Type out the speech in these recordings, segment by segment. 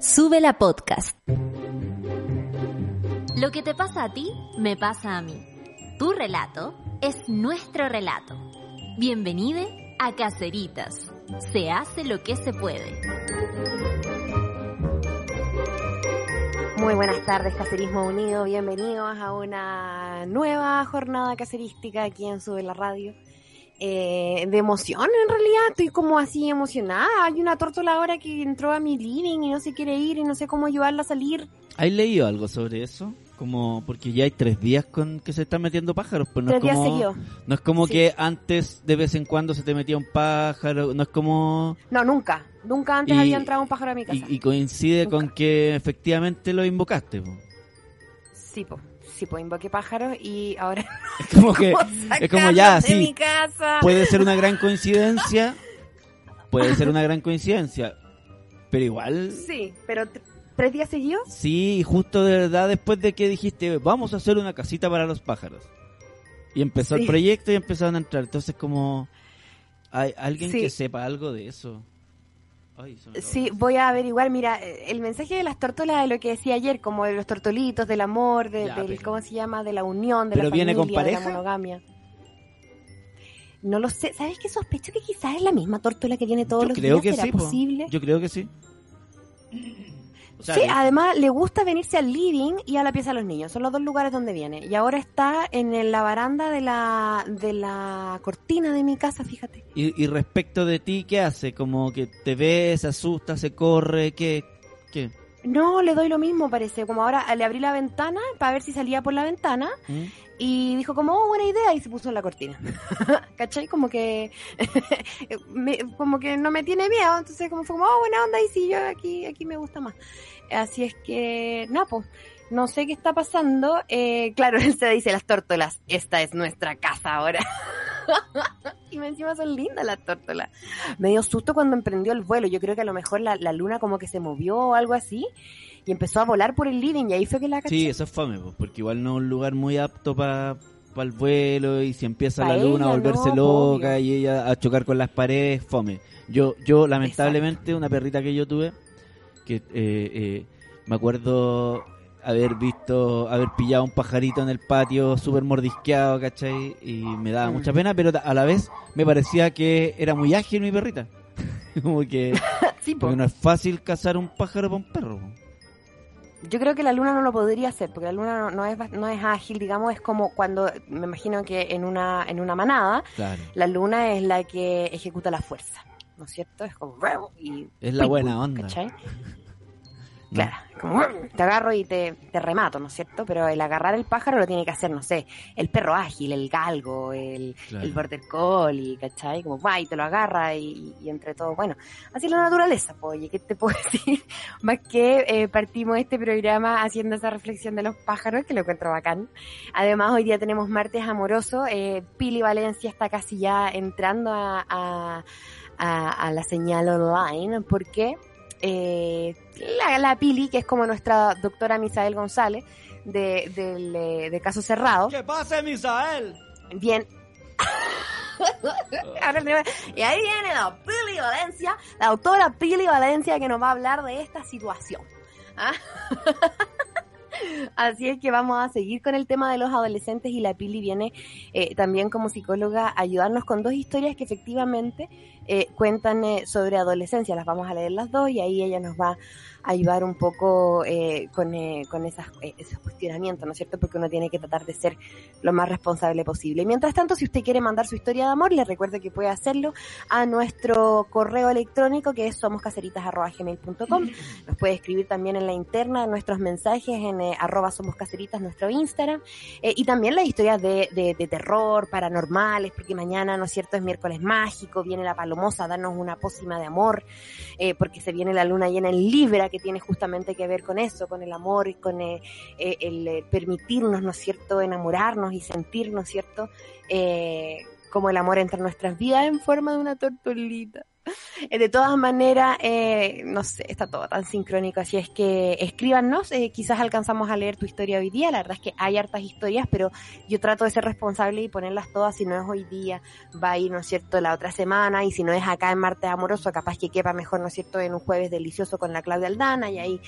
Sube la podcast. Lo que te pasa a ti, me pasa a mí. Tu relato es nuestro relato. Bienvenido a Caceritas. Se hace lo que se puede. Muy buenas tardes, Cacerismo Unido. Bienvenidos a una nueva jornada cacerística aquí en Sube la Radio. Eh, de emoción, en realidad, estoy como así emocionada. Hay una tórtola ahora que entró a mi living y no se quiere ir y no sé cómo ayudarla a salir. ¿Has leído algo sobre eso? Como porque ya hay tres días con que se están metiendo pájaros, pues no Tres es como no es como Sí. que antes de vez en cuando se te metía un pájaro, no es como No, nunca. Nunca antes Y- había entrado un pájaro a mi casa. y, y coincide Nunca. con que efectivamente lo invocaste. po. Sí, po. Sí, pues invoqué pájaros y ahora. Es como que es como ya, de mi sí, casa. puede ser una gran coincidencia, puede ser una gran coincidencia, pero igual Sí, pero tres días seguidos. Sí, justo de verdad después de que dijiste, vamos a hacer una casita para los pájaros. Y empezó Sí. el proyecto y empezaron a entrar. Entonces como, ¿hay alguien Sí. que sepa algo de eso? Ay. Sí, voy a averiguar. Mira, eh, el mensaje de las tórtolas de lo que decía ayer, como de los tortolitos, del amor, de, Ya, del, pero- ¿cómo se llama? De la unión, de ¿Pero la viene familia, con de la monogamia. No lo sé. ¿Sabes qué sospecho que quizás es la misma tórtola que viene todos Yo los creo días? que ¿Será sí, po. posible? Yo creo que sí. O sea, sí, de- además le gusta venirse al living y a la pieza de los niños. Son los dos lugares donde viene. Y ahora está en la baranda de la, de la cortina de mi casa, fíjate. y, y respecto de ti, ¿qué hace? Como que te ve, se asusta, se corre, ¿qué? ¿Qué? No, le doy lo mismo, parece. Como ahora le abrí la ventana para ver si salía por la ventana. ¿Mm? Y dijo como, oh, buena idea, y se puso en la cortina. ¿Cachai? Como que me- como que no me tiene miedo, entonces como fue como, oh, buena onda, y sí, yo aquí, aquí me gusta más. Así es que, no, pues, no sé qué está pasando. Eh, claro, él se dice las tórtolas, esta es nuestra casa ahora. y me encima son lindas las tórtolas. Me dio susto cuando emprendió el vuelo. Yo creo que a lo mejor la, la luna como que se movió o algo así. Y empezó a volar por el living y ahí fue que la caché. Sí, eso es fome, po, porque igual no es un lugar muy apto para el vuelo y si empieza Pa' la luna a volverse no, loca obvio. y ella a chocar con las paredes, fome. Yo, yo lamentablemente, una perrita que yo tuve, que eh, eh, me acuerdo haber visto, haber pillado un pajarito en el patio súper mordisqueado, ¿cachai? Y me daba Mm. mucha pena, pero a la vez me parecía que era muy ágil mi perrita. Como que, Sí, po. porque no es fácil cazar un pájaro para un perro. Yo creo que la luna no lo podría hacer, porque la luna no, no es no es ágil, digamos, es como cuando me imagino que en una en una manada Claro. la luna es la que ejecuta la fuerza, ¿no es cierto? Es como y Es la buena onda. ¿cachai? Claro, como te agarro y te, te remato, ¿no es cierto? Pero el agarrar el pájaro lo tiene que hacer, no sé, el perro ágil, el galgo, el, Claro. el border collie, ¿cachai? Como va y te lo agarra y, y entre todo, bueno, así es la naturaleza, oye, ¿qué te puedo decir? Más que eh, partimos este programa haciendo esa reflexión de los pájaros, que lo encuentro bacán. Además, hoy día tenemos martes amoroso, eh, Pili Valencia está casi ya entrando a, a, a- a la señal online, porque eh, la, la Pili, que es como nuestra doctora Misael González, de, eh, de caso cerrado, ¿Qué pasa, Misael? bien. Y ahí viene la Pili Valencia, la doctora Pili Valencia que nos va a hablar de esta situación. ¿Ah? Así es que vamos a seguir con el tema de los adolescentes y la Pili viene eh, también como psicóloga a ayudarnos con dos historias que efectivamente eh, cuentan eh, sobre adolescencia. Las vamos a leer las dos y ahí ella nos va ayudar un poco eh, con, eh, con esas, eh, esos cuestionamientos, ¿no es cierto? Porque uno tiene que tratar de ser lo más responsable posible. Mientras tanto, si usted quiere mandar su historia de amor, le recuerdo que puede hacerlo a nuestro correo electrónico que es somoscaseritas.gmail.com. Nos puede escribir también en la interna nuestros mensajes en eh, arroba somoscaseritas, nuestro Instagram. Eh, y también las historias de, de, de terror, paranormales, porque mañana, ¿no es cierto?, es miércoles mágico, viene la Salomosa, danos una pócima de amor, eh, porque se viene la luna llena en Libra, que tiene justamente que ver con eso, con el amor y con eh, eh, el permitirnos, ¿no es cierto?, enamorarnos y sentirnos, ¿cierto?, como el amor entre nuestras vidas en forma de una tortolita. De todas maneras, eh, no sé, está todo tan sincrónico, así es que escríbanos, eh, quizás alcanzamos a leer tu historia hoy día, la verdad es que hay hartas historias, pero yo trato de ser responsable y ponerlas todas, si no es hoy día, va a ir, ¿no es cierto?, la otra semana, y si no es acá en Martes Amoroso, capaz que quepa mejor, ¿no es cierto?, en un jueves delicioso con la Claudia Aldana, y ahí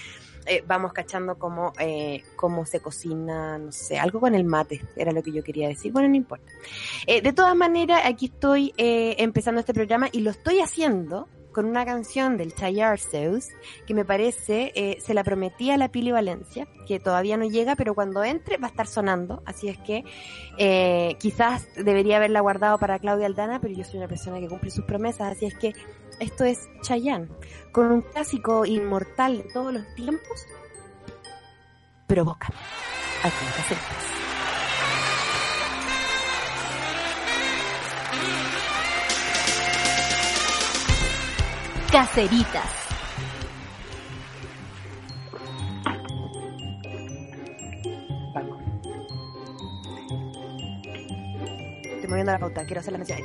eh, vamos cachando cómo, eh, cómo se cocina, no sé, algo con el mate, era lo que yo quería decir. Bueno, no importa. Eh, de todas maneras, aquí estoy empezando este programa y lo estoy haciendo con una canción del Chay Arceus que me parece, eh, se la prometí a la Pili Valencia, que todavía no llega, pero cuando entre va a estar sonando, así es que eh, quizás debería haberla guardado para Claudia Aldana, pero yo soy una persona que cumple sus promesas, así es que esto es Chayanne, con un clásico inmortal de todos los tiempos, provoca. Aquí Caseritas. Caseritas. Estoy moviendo la pauta, quiero hacer la mención.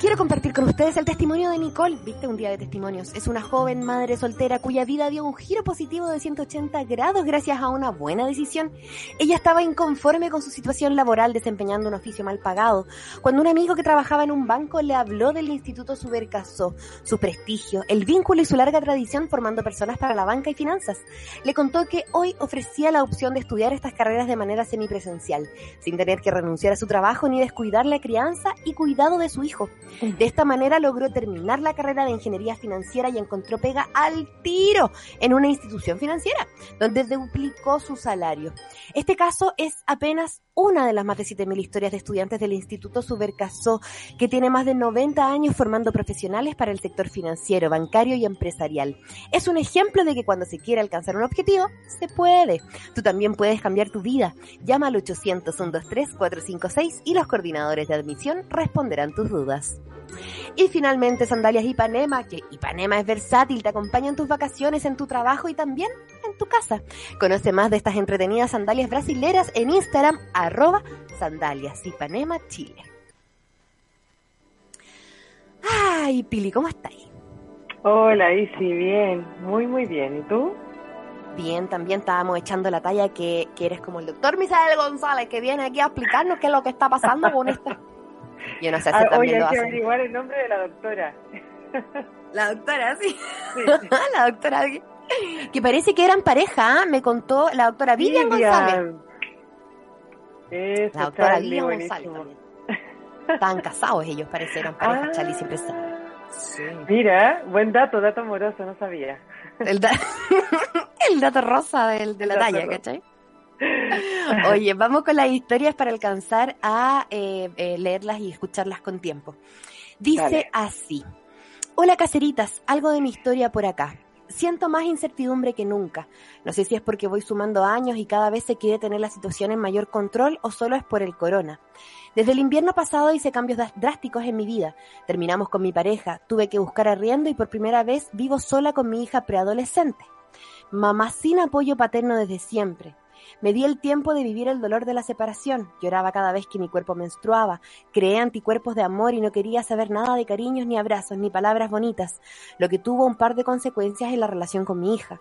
Quiero compartir con ustedes el testimonio de Nicole, viste un día de testimonios. Es una joven madre soltera cuya vida dio un giro positivo de 180 grados gracias a una buena decisión. Ella estaba inconforme con su situación laboral desempeñando un oficio mal pagado, cuando un amigo que trabajaba en un banco le habló del Instituto Subercasó, su prestigio, el vínculo y su larga tradición formando personas para la banca y finanzas. Le contó que hoy ofrecía la opción de estudiar estas carreras de manera semipresencial, sin tener que renunciar a su trabajo ni descuidar la crianza y cuidado de su hijo. De esta manera logró terminar la carrera de ingeniería financiera y encontró pega al tiro en una institución financiera, donde duplicó su salario. Este caso es apenas una de las más de 7.000 historias de estudiantes del Instituto Subercasó, que tiene más de 90 años formando profesionales para el sector financiero, bancario y empresarial. Es un ejemplo de que cuando se quiere alcanzar un objetivo, se puede. Tú también puedes cambiar tu vida. Llama al 800-123-456 y los coordinadores de admisión responderán tus dudas. Y finalmente Sandalias Ipanema, que Ipanema es versátil, te acompaña en tus vacaciones, en tu trabajo y también en tu casa. Conoce más de estas entretenidas sandalias brasileras en Instagram, arroba Sandalias Ipanema Chile. Ay, Pili, ¿cómo estáis? Hola, Isi, bien, muy, muy bien. ¿Y tú? Bien, también estábamos echando la talla que, que eres como el doctor Misael González, que viene aquí a explicarnos qué es lo que está pasando con esta... Yo no sé si Ah, también oye, lo hay que averiguar el nombre de la doctora. La doctora, sí. Sí. la doctora que parece que eran pareja, ¿ah? me contó la doctora Vivian González. Eso, La doctora Charlie, Vivian buenísimo. González también. Estaban casados ellos, parece, eran pareja, Ah. Charlie siempre sabe. Sí. Mira, buen dato, dato amoroso, no sabía. El, da- el dato rosa del- de la El talla, rosa. ¿cachai? Oye, vamos con las historias para alcanzar a eh, eh, leerlas y escucharlas con tiempo. Dice Dale. así. Hola caseritas, algo de mi historia por acá. Siento más incertidumbre que nunca. No sé si es porque voy sumando años y cada vez se quiere tener la situación en mayor control o solo es por el corona. Desde el invierno pasado hice cambios drásticos en mi vida. Terminamos con mi pareja, tuve que buscar arriendo y por primera vez vivo sola con mi hija preadolescente. Mamá sin apoyo paterno desde siempre. Me di el tiempo de vivir el dolor de la separación. Lloraba cada vez que mi cuerpo menstruaba. Creé anticuerpos de amor y no quería saber nada de cariños ni abrazos ni palabras bonitas, lo que tuvo un par de consecuencias en la relación con mi hija.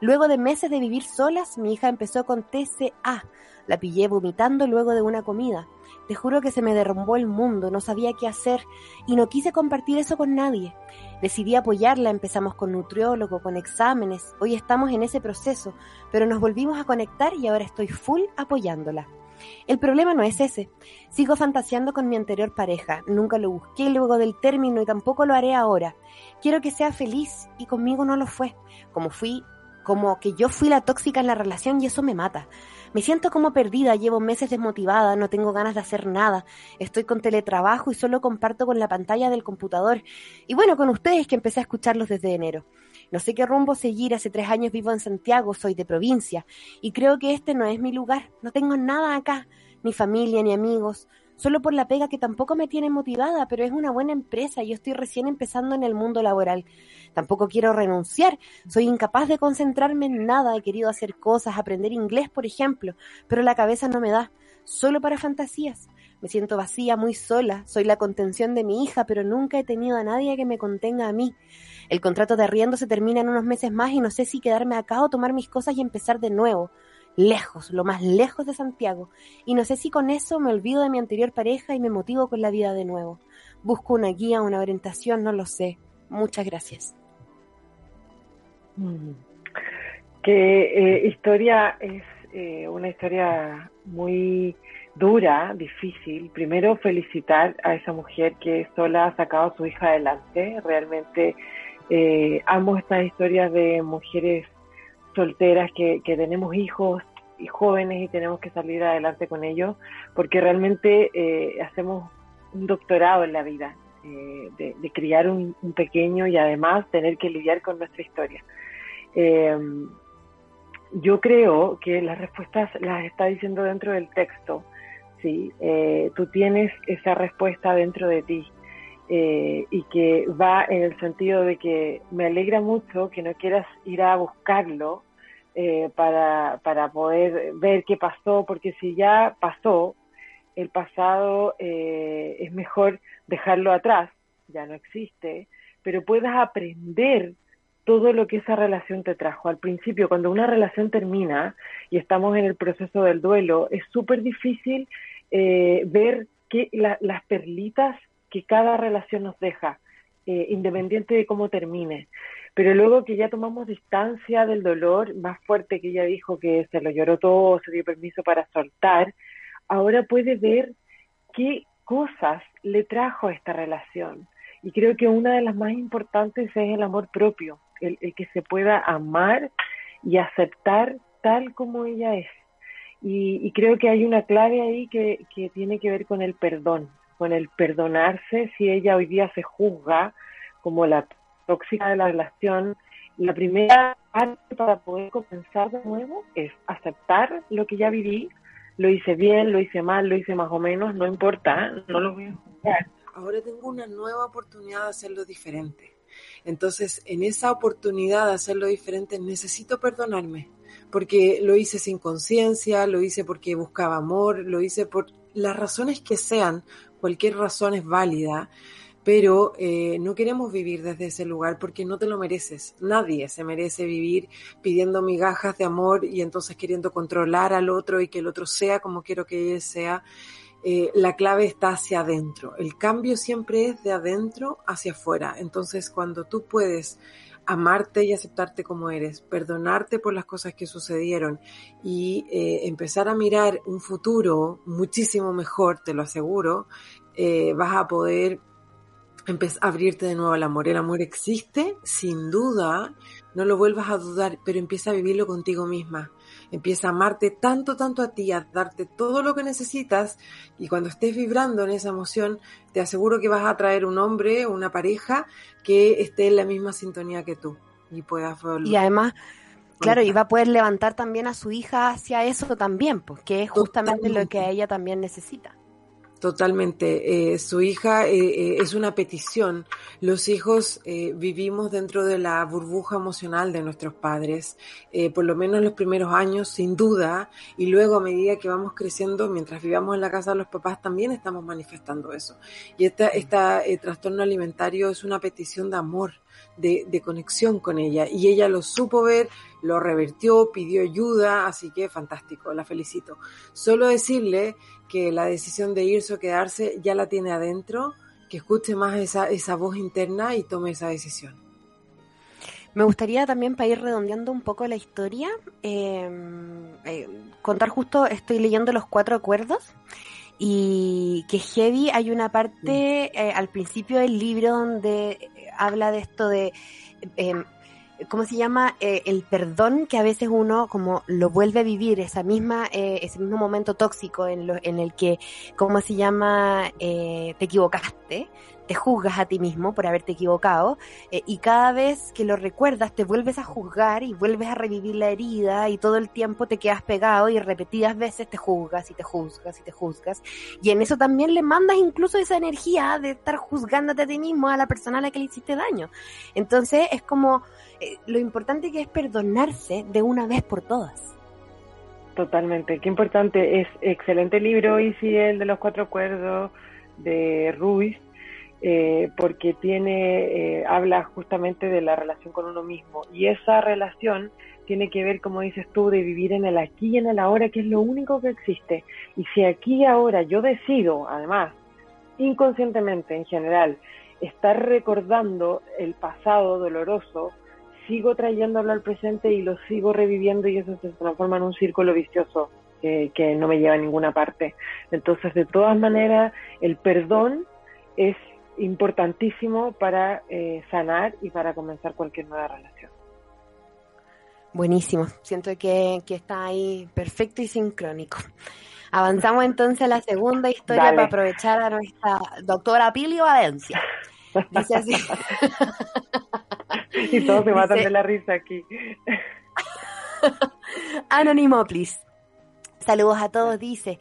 Luego de meses de vivir solas, mi hija empezó con TCA. La pillé vomitando luego de una comida. Te juro que se me derrumbó el mundo, no sabía qué hacer y no quise compartir eso con nadie. Decidí apoyarla, empezamos con nutriólogo, con exámenes, hoy estamos en ese proceso, pero nos volvimos a conectar y ahora estoy full apoyándola. El problema no es ese. Sigo fantaseando con mi anterior pareja. Nunca lo busqué luego del término y tampoco lo haré ahora. Quiero que sea feliz y conmigo no lo fue. Como fui, como que yo fui la tóxica en la relación y eso me mata. Me siento como perdida, llevo meses desmotivada, no tengo ganas de hacer nada. Estoy con teletrabajo y solo comparto con la pantalla del computador. Y bueno, con ustedes que empecé a escucharlos desde enero. No sé qué rumbo seguir, hace tres años vivo en Santiago, soy de provincia, y creo que este no es mi lugar, no tengo nada acá, ni familia, ni amigos, solo por la pega que tampoco me tiene motivada, pero es una buena empresa y yo estoy recién empezando en el mundo laboral. Tampoco quiero renunciar, soy incapaz de concentrarme en nada, he querido hacer cosas, aprender inglés, por ejemplo, pero la cabeza no me da, solo para fantasías. Me siento vacía, muy sola, soy la contención de mi hija, pero nunca he tenido a nadie que me contenga a mí. El contrato de arriendo se termina en unos meses más y no sé si quedarme acá o tomar mis cosas y empezar de nuevo lejos, lo más lejos de Santiago, y no sé si con eso me olvido de mi anterior pareja y me motivo con la vida de nuevo. Busco una guía, una orientación, no lo sé. Muchas gracias. Mm. Qué eh, historia es eh, una historia muy dura, difícil. Primero, felicitar a esa mujer que sola ha sacado a su hija adelante. Realmente eh, amo estas historias de mujeres solteras que, que tenemos hijos y jóvenes y tenemos que salir adelante con ellos, porque realmente eh, hacemos un doctorado en la vida, eh, de, criar un, pequeño y además tener que lidiar con nuestra historia. Eh, yo creo que las respuestas las está diciendo dentro del texto, ¿sí? tú tienes esa respuesta dentro de ti. y que va en el sentido de que me alegra mucho que no quieras ir a buscarlo eh, para, para poder ver qué pasó, porque si ya pasó, el pasado eh, es mejor dejarlo atrás, ya no existe, pero puedas aprender todo lo que esa relación te trajo. Al principio, cuando una relación termina y estamos en el proceso del duelo, es súper difícil eh, ver que las perlitas que cada relación nos deja, independiente de cómo termine. Pero luego que ya tomamos distancia del dolor, más fuerte que ella dijo que se lo lloró todo, se dio permiso para soltar, ahora puede ver qué cosas le trajo a esta relación. Y creo que una de las más importantes es el amor propio, el, que se pueda amar y aceptar tal como ella es. Y, creo que hay una clave ahí que tiene que ver con el perdón, con el perdonarse si ella hoy día se juzga como la tóxica de la relación, la primera parte para poder comenzar de nuevo es aceptar lo que ya viví, lo hice bien, lo hice mal, lo hice más o menos, no importa, no lo voy a juzgar. Ahora tengo una nueva oportunidad de hacerlo diferente. Entonces, en esa oportunidad de hacerlo diferente, necesito perdonarme, porque lo hice sin conciencia, lo hice porque buscaba amor, lo hice por las razones que sean, cualquier razón es válida, pero eh, no queremos vivir desde ese lugar porque no te lo mereces. Nadie se merece vivir pidiendo migajas de amor y entonces queriendo controlar al otro y que el otro sea como quiero que él sea. Eh, la clave está hacia adentro. El cambio siempre es de adentro hacia afuera. Entonces, cuando tú puedes amarte y aceptarte como eres, perdonarte por las cosas que sucedieron y eh, empezar a mirar un futuro muchísimo mejor, te lo aseguro, vas a poder a abrirte de nuevo al amor. El amor existe, sin duda, no lo vuelvas a dudar, pero empieza a vivirlo contigo misma. Empieza a amarte tanto, tanto a ti, a darte todo lo que necesitas y cuando estés vibrando en esa emoción, te aseguro que vas a traer un hombre o una pareja que esté en la misma sintonía que tú y puedas Y además, Claro, y va a poder levantar también a su hija hacia eso también, pues, que es justamente lo que ella también necesita. Totalmente. Eh, su hija eh, eh, es una petición. Los hijos vivimos dentro de la burbuja emocional de nuestros padres, por lo menos los primeros años, sin duda, y luego a medida que vamos creciendo, mientras vivamos en la casa de los papás, también estamos manifestando eso. Y esta, esta trastorno alimentario es una petición de amor, de, de conexión con ella, y ella lo supo ver, lo revertió, pidió ayuda, así que fantástico, la felicito. Solo decirle que la decisión de irse o quedarse ya la tiene adentro, que escuche más esa, esa voz interna y tome esa decisión. Me gustaría también, para ir redondeando un poco la historia, em, eh, contar justo, estoy leyendo los cuatro acuerdos y que heavy hay una parte eh, al principio del libro donde habla de esto de em, ¿cómo se llama? Eh, el perdón que a veces uno como lo vuelve a vivir, esa misma, eh, ese mismo momento tóxico en, lo, en el que, ¿cómo se llama? Eh, te equivocaste, te juzgas a ti mismo por haberte equivocado eh, y cada vez que lo recuerdas te vuelves a juzgar y vuelves a revivir la herida y todo el tiempo te quedas pegado y repetidas veces te juzgas y te juzgas y te juzgas y en eso también le mandas incluso esa energía de estar juzgándote a ti mismo a la persona a la que le hiciste daño. Entonces es como eh, lo importante que es perdonarse de una vez por todas. Totalmente, qué importante. Es excelente libro, sí, el de los cuatro acuerdos de Ruiz, eh, porque tiene, eh, habla justamente de la relación con uno mismo. Y esa relación tiene que ver, como dices tú, de vivir en el aquí y en el ahora, que es lo único que existe. Y si aquí y ahora yo decido, además, inconscientemente en general, estar recordando el pasado doloroso, sigo trayéndolo al presente y lo sigo reviviendo y eso se transforma en un círculo vicioso que no me lleva a ninguna parte. Entonces, de todas maneras, el perdón es importantísimo para eh, sanar y para comenzar cualquier nueva relación. Buenísimo, siento que, está ahí perfecto y sincrónico. Avanzamos entonces a la segunda historia para aprovechar a nuestra doctora Pili Valencia. Dice así. y todos se matan de la risa aquí. Anónimo, please. Saludos a todos, dice.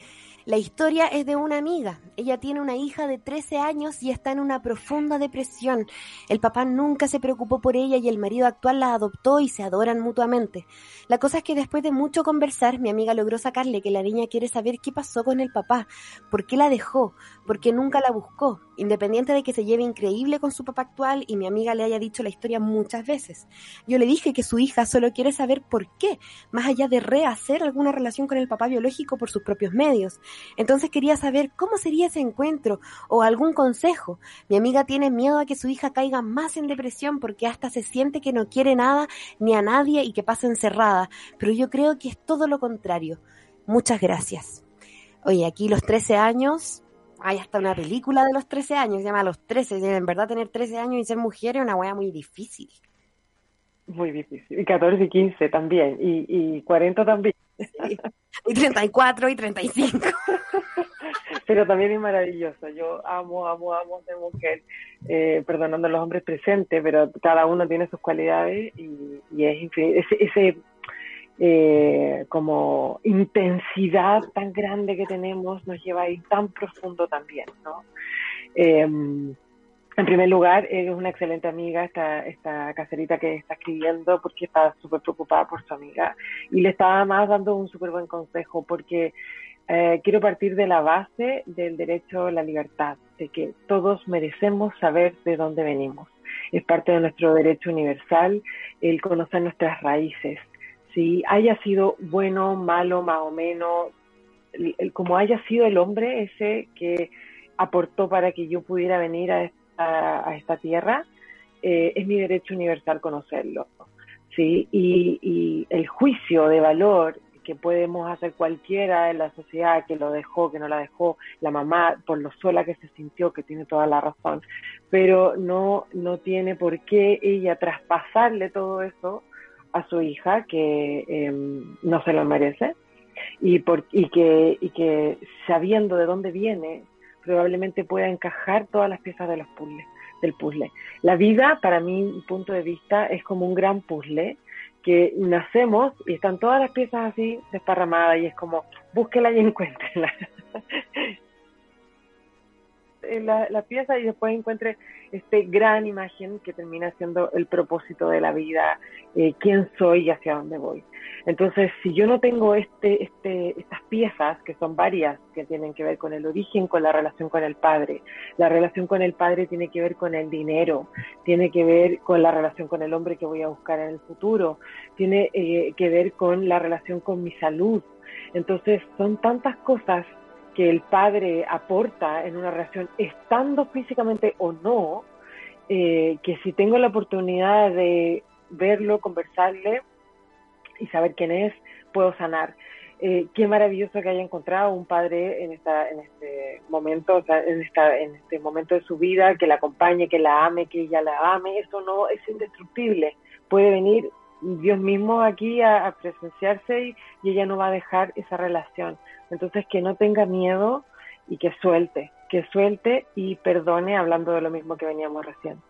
La historia es de una amiga. Ella tiene una hija de 13 años y está en una profunda depresión. El papá nunca se preocupó por ella y el marido actual la adoptó y se adoran mutuamente. La cosa es que después de mucho conversar, mi amiga logró sacarle que la niña quiere saber qué pasó con el papá, por qué la dejó, por qué nunca la buscó, independiente de que se lleve increíble con su papá actual y mi amiga le haya dicho la historia muchas veces. Yo le dije que su hija solo quiere saber por qué, más allá de rehacer alguna relación con el papá biológico por sus propios medios. Entonces quería saber cómo sería ese encuentro o algún consejo. Mi amiga tiene miedo a que su hija caiga más en depresión porque hasta se siente que no quiere nada ni a nadie y que pasa encerrada, pero yo creo que es todo lo contrario. Muchas gracias. Oye, aquí los 13 años hay hasta una película de los 13 años, se llama Los 13. En verdad, tener 13 años y ser mujer es una weá muy difícil. Muy difícil. Y 14 y 15 también. Y, y 40 también. Y 34 y 35. Pero también es maravilloso. Yo amo, amo, amo ser mujer, eh, perdonando a los hombres presentes, pero cada uno tiene sus cualidades y, y es infinito. Ese, ese eh, como intensidad tan grande que tenemos nos lleva a ir tan profundo también, ¿no? Em, en primer lugar, es una excelente amiga, esta, esta caserita que está escribiendo, porque está súper preocupada por su amiga. Y le estaba más dando un súper buen consejo, porque eh, quiero partir de la base del derecho a la libertad, de que todos merecemos saber de dónde venimos. Es parte de nuestro derecho universal el conocer nuestras raíces, si haya sido bueno, malo, más o menos, como haya sido el hombre ese que aportó para que yo pudiera venir a esta, a tierra, eh, es mi derecho universal conocerlo. ¿sí? Y, y, el juicio de valor que podemos hacer cualquiera en la sociedad, que lo dejó, que no la dejó, la mamá, por lo sola que se sintió, que tiene toda la razón, pero no, no tiene por qué ella traspasarle todo eso a su hija que em, no se lo merece y, por, y, que, y que sabiendo de dónde viene probablemente pueda encajar todas las piezas de los puzzles, del puzzle. La vida, para mi punto de vista, es como un gran puzzle que nacemos y están todas las piezas así desparramadas y es como búsquela y encuéntrela. La, la, pieza y después encuentre este gran imagen que termina siendo el propósito de la vida, eh, quién soy y hacia dónde voy. Entonces, si yo no tengo este, este, estas piezas, que son varias, que tienen que ver con el origen, con la relación con el padre, la relación con el padre tiene que ver con el dinero, tiene que ver con la relación con el hombre que voy a buscar en el futuro, tiene eh, que ver con la relación con mi salud. Entonces, son tantas cosas que el padre aporta en una relación, estando físicamente o no, eh, que si tengo la oportunidad de verlo, conversarle y saber quién es, puedo sanar. Eh, qué maravilloso que haya encontrado un padre en esta en este momento en esta en este momento de su vida que la acompañe que la ame que ella la ame eso no es indestructible puede venir Dios mismo aquí a, presenciarse y, ella no va a dejar esa relación. Entonces que no tenga miedo y que suelte, que suelte y perdone, hablando de lo mismo que veníamos recién.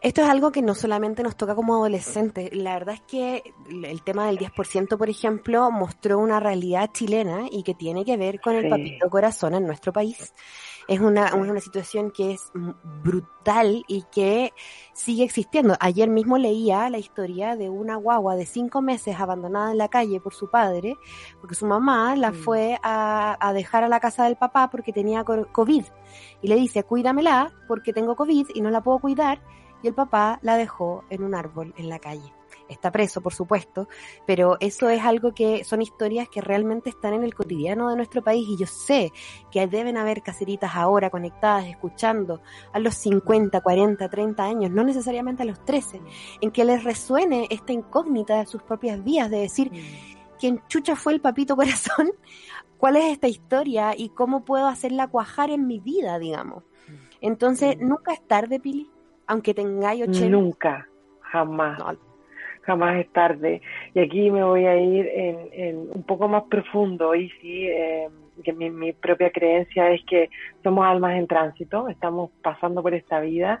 Esto es algo que no solamente nos toca como adolescentes. La verdad es que el tema del 10%, por ejemplo, mostró una realidad chilena y que tiene que ver con el papito corazón en nuestro país. Es una, una situación que es brutal y que sigue existiendo. Ayer mismo leía la historia de una guagua de cinco meses abandonada en la calle por su padre, porque su mamá la mm. fue a, a dejar a la casa del papá porque tenía COVID. Y le dice, cuídamela porque tengo COVID y no la puedo cuidar y el papá la dejó en un árbol en la calle. Está preso, por supuesto, pero eso es algo que son historias que realmente están en el cotidiano de nuestro país y yo sé que deben haber caseritas ahora conectadas, escuchando a los 50, 40, 30 años, no necesariamente a los 13, en que les resuene esta incógnita de sus propias vías, de decir, mm. ¿quién chucha fue el papito corazón? ¿Cuál es esta historia y cómo puedo hacerla cuajar en mi vida, digamos? Entonces, mm. nunca es tarde, Pili aunque tengáis 80. Nunca, jamás. Jamás es tarde. Y aquí me voy a ir en, un poco más profundo y sí, eh, que mi, mi propia creencia es que somos almas en tránsito, estamos pasando por esta vida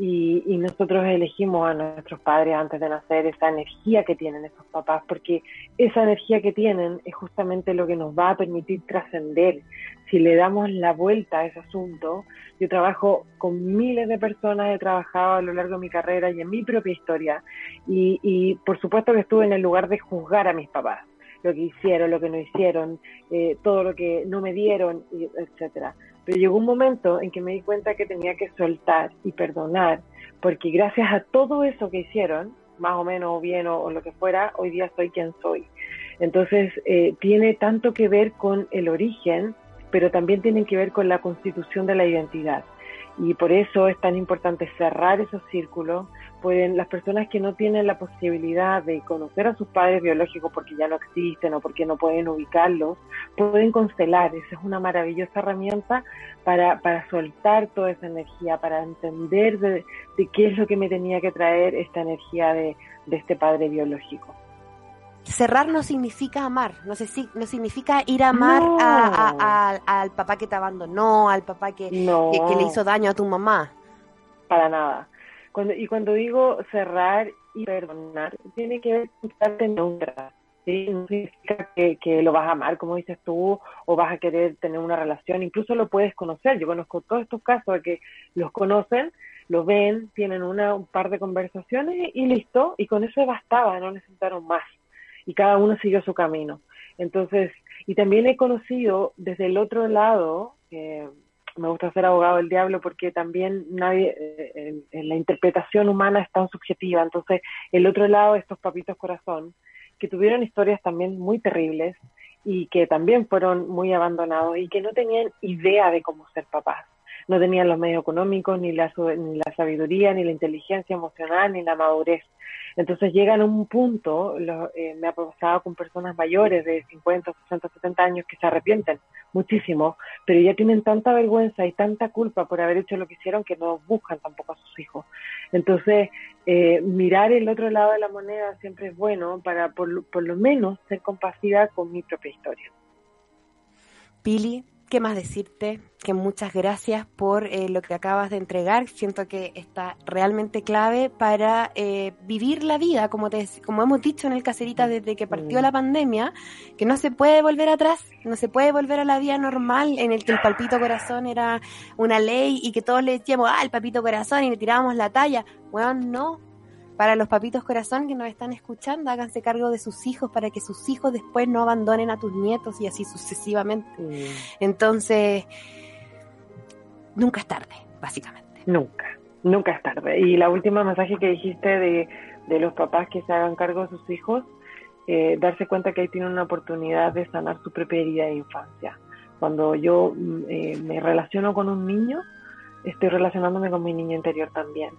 y, y, nosotros elegimos a nuestros padres antes de nacer esa energía que tienen esos papás, porque esa energía que tienen es justamente lo que nos va a permitir trascender. Si le damos la vuelta a ese asunto, yo trabajo con miles de personas, he trabajado a lo largo de mi carrera y en mi propia historia, y, y por supuesto que estuve en el lugar de juzgar a mis papás lo que hicieron, lo que no hicieron, eh, todo lo que no me dieron, etcétera. Pero llegó un momento en que me di cuenta que tenía que soltar y perdonar, porque gracias a todo eso que hicieron, más o menos bien o, lo que fuera, hoy día soy quien soy. Entonces, eh, tiene tanto que ver con el origen, pero también tiene que ver con la constitución de la identidad. Y por eso es tan importante cerrar esos círculos, pueden, las personas que no tienen la posibilidad de conocer a sus padres biológicos porque ya no existen o porque no pueden ubicarlos, pueden constelar. Esa es una maravillosa herramienta para, para soltar toda esa energía, para entender de, qué es lo que me tenía que traer esta energía de, de este padre biológico cerrar no significa amar, no, sé si, no significa ir a amar al papá que te abandonó, al papá que, que, le hizo daño a tu mamá. Para nada. Cuando, y cuando digo cerrar y perdonar, tiene que ver con estarte neutra. ¿sí? No significa que, que, lo vas a amar, como dices tú, o vas a querer tener una relación. Incluso lo puedes conocer. Yo conozco todos estos casos de que los conocen, lo ven, tienen una, un par de conversaciones y listo. Y con eso bastaba, no necesitaron más. Y cada uno siguió su camino. Entonces, y también he conocido desde el otro lado, eh, me gusta ser abogado del diablo porque también nadie, eh, la interpretación humana es tan subjetiva. Entonces, el otro lado, estos papitos corazón, que tuvieron historias también muy terribles y que también fueron muy abandonados y que no tenían idea de cómo ser papás. No tenían los medios económicos, ni la, ni la sabiduría, ni la inteligencia emocional, ni la madurez. Entonces llegan a un punto, eh, me ha pasado con personas mayores de 50, 60, 70 años que se arrepienten muchísimo, pero ya tienen tanta vergüenza y tanta culpa por haber hecho lo que hicieron que no buscan tampoco a sus hijos. Entonces, eh, mirar el otro lado de la moneda siempre es bueno para por, por lo menos ser compasiva con mi propia historia. Pili, ¿Qué más decirte? Que muchas gracias por eh, lo que acabas de entregar. Siento que está realmente clave para eh, vivir la vida, como, te, como hemos dicho en el Caserita desde que partió la pandemia, que no se puede volver atrás, no se puede volver a la vida normal en el que el palpito corazón era una ley y que todos le decíamos, ah, el papito corazón y le tirábamos la talla. Bueno, no, para los papitos corazón que nos están escuchando, háganse cargo de sus hijos para que sus hijos después no abandonen a tus nietos y así sucesivamente. Entonces, nunca es tarde, básicamente. Nunca, nunca es tarde. Y la última mensaje que dijiste de, los papás que se hagan cargo de sus hijos, eh, darse cuenta que ahí tienen una oportunidad de sanar su propia herida de infancia. Cuando yo mm, eh, me relaciono con un niño, estoy relacionándome con mi niño interior también.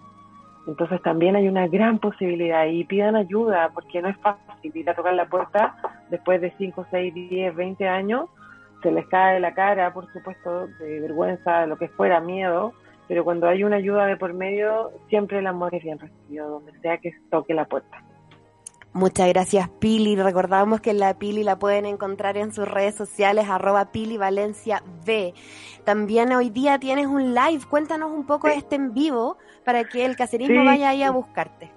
Entonces también hay una gran posibilidad y pidan ayuda porque no es fácil ir a tocar la puerta después de 5, 6, 10, 20 años. Se les cae la cara, por supuesto, de vergüenza, de lo que fuera, miedo, pero cuando hay una ayuda de por medio, siempre el amor es bien recibido, donde sea que toque la puerta. Muchas gracias Pili. Recordamos que la Pili la pueden encontrar en sus redes sociales arroba Pili Valencia B. También hoy día tienes un live. Cuéntanos un poco de este en vivo para que el caserismo vaya ahí a buscarte.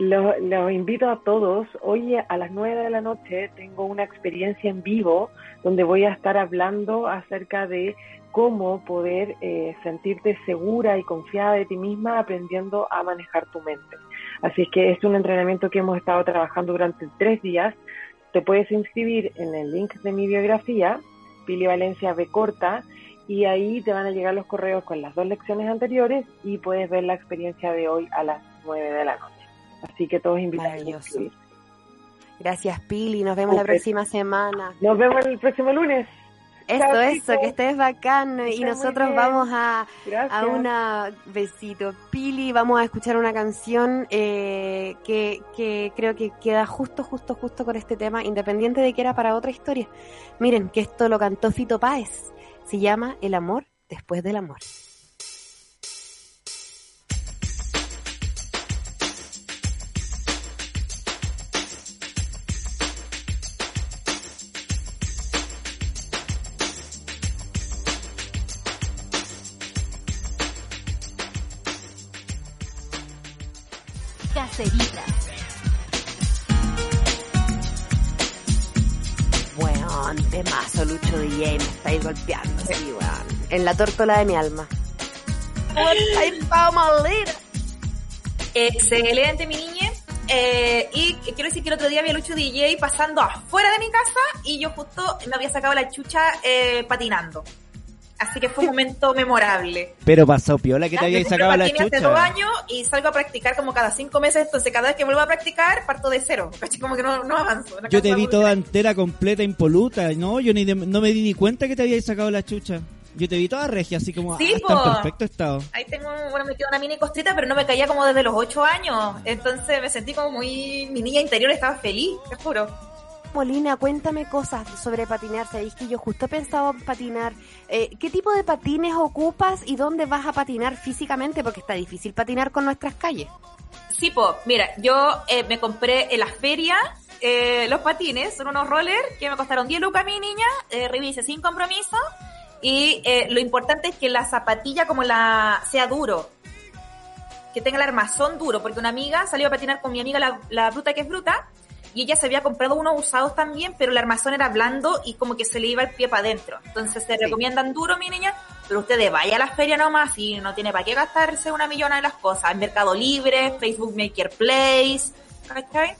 Los, invito a todos. Hoy a las 9 de la noche tengo una experiencia en vivo donde voy a estar hablando acerca de cómo poder eh, sentirte segura y confiada de ti misma aprendiendo a manejar tu mente. Así que es un entrenamiento que hemos estado trabajando durante tres días. Te puedes inscribir en el link de mi biografía, Pili Valencia B corta, y ahí te van a llegar los correos con las dos lecciones anteriores y puedes ver la experiencia de hoy a las 9 de la noche. Así que todos invitados a inscribirse. Gracias Pili, nos vemos la próxima semana. Nos vemos el próximo lunes. Eso, eso, que estés bacán. y nosotros vamos a, a una besito. Pili, vamos a escuchar una canción eh, que, que creo que queda justo, justo, justo con este tema, independiente de que era para otra historia. Miren, que esto lo cantó Fito Páez. Se llama El amor después del amor. En la tórtola de mi alma. Excelente, mi niña. Eh, y quiero decir que el otro día vi a Lucho DJ pasando afuera de mi casa y yo justo me había sacado la chucha eh, patinando. Así que fue un momento memorable. Pero pasó piola que te había sacado la chucha. hace dos años y salgo a practicar como cada cinco meses, entonces cada vez que vuelvo a practicar parto de cero. Como que no, no avanzo. yo te vi toda entera, completa, impoluta. No, yo ni no me di ni cuenta que te habías sacado la chucha. Yo te vi toda regia, así como sí, en perfecto estado. Ahí tengo, bueno, me quedó una mini costrita, pero no me caía como desde los ocho años. Entonces me sentí como muy, mi niña interior estaba feliz, te juro. Molina, cuéntame cosas sobre patinar. Sabéis que yo justo pensaba en patinar. Eh, ¿Qué tipo de patines ocupas y dónde vas a patinar físicamente? Porque está difícil patinar con nuestras calles. Sí, po, mira, yo eh, me compré en la feria eh, los patines, son unos rollers que me costaron 10 lucas a mi niña, revise sin compromiso. Y lo importante es que la zapatilla como la sea duro, que tenga el armazón duro, porque una amiga salió a patinar con mi amiga la, la bruta que es bruta, y ella se había comprado unos usados también, pero el armazón era blando y como que se le iba el pie para adentro. Entonces se recomiendan duro, mi niña, pero ustedes vaya a la feria nomás y no tiene para qué gastarse una millona de las cosas. En Mercado Libre, Facebook Maker Place,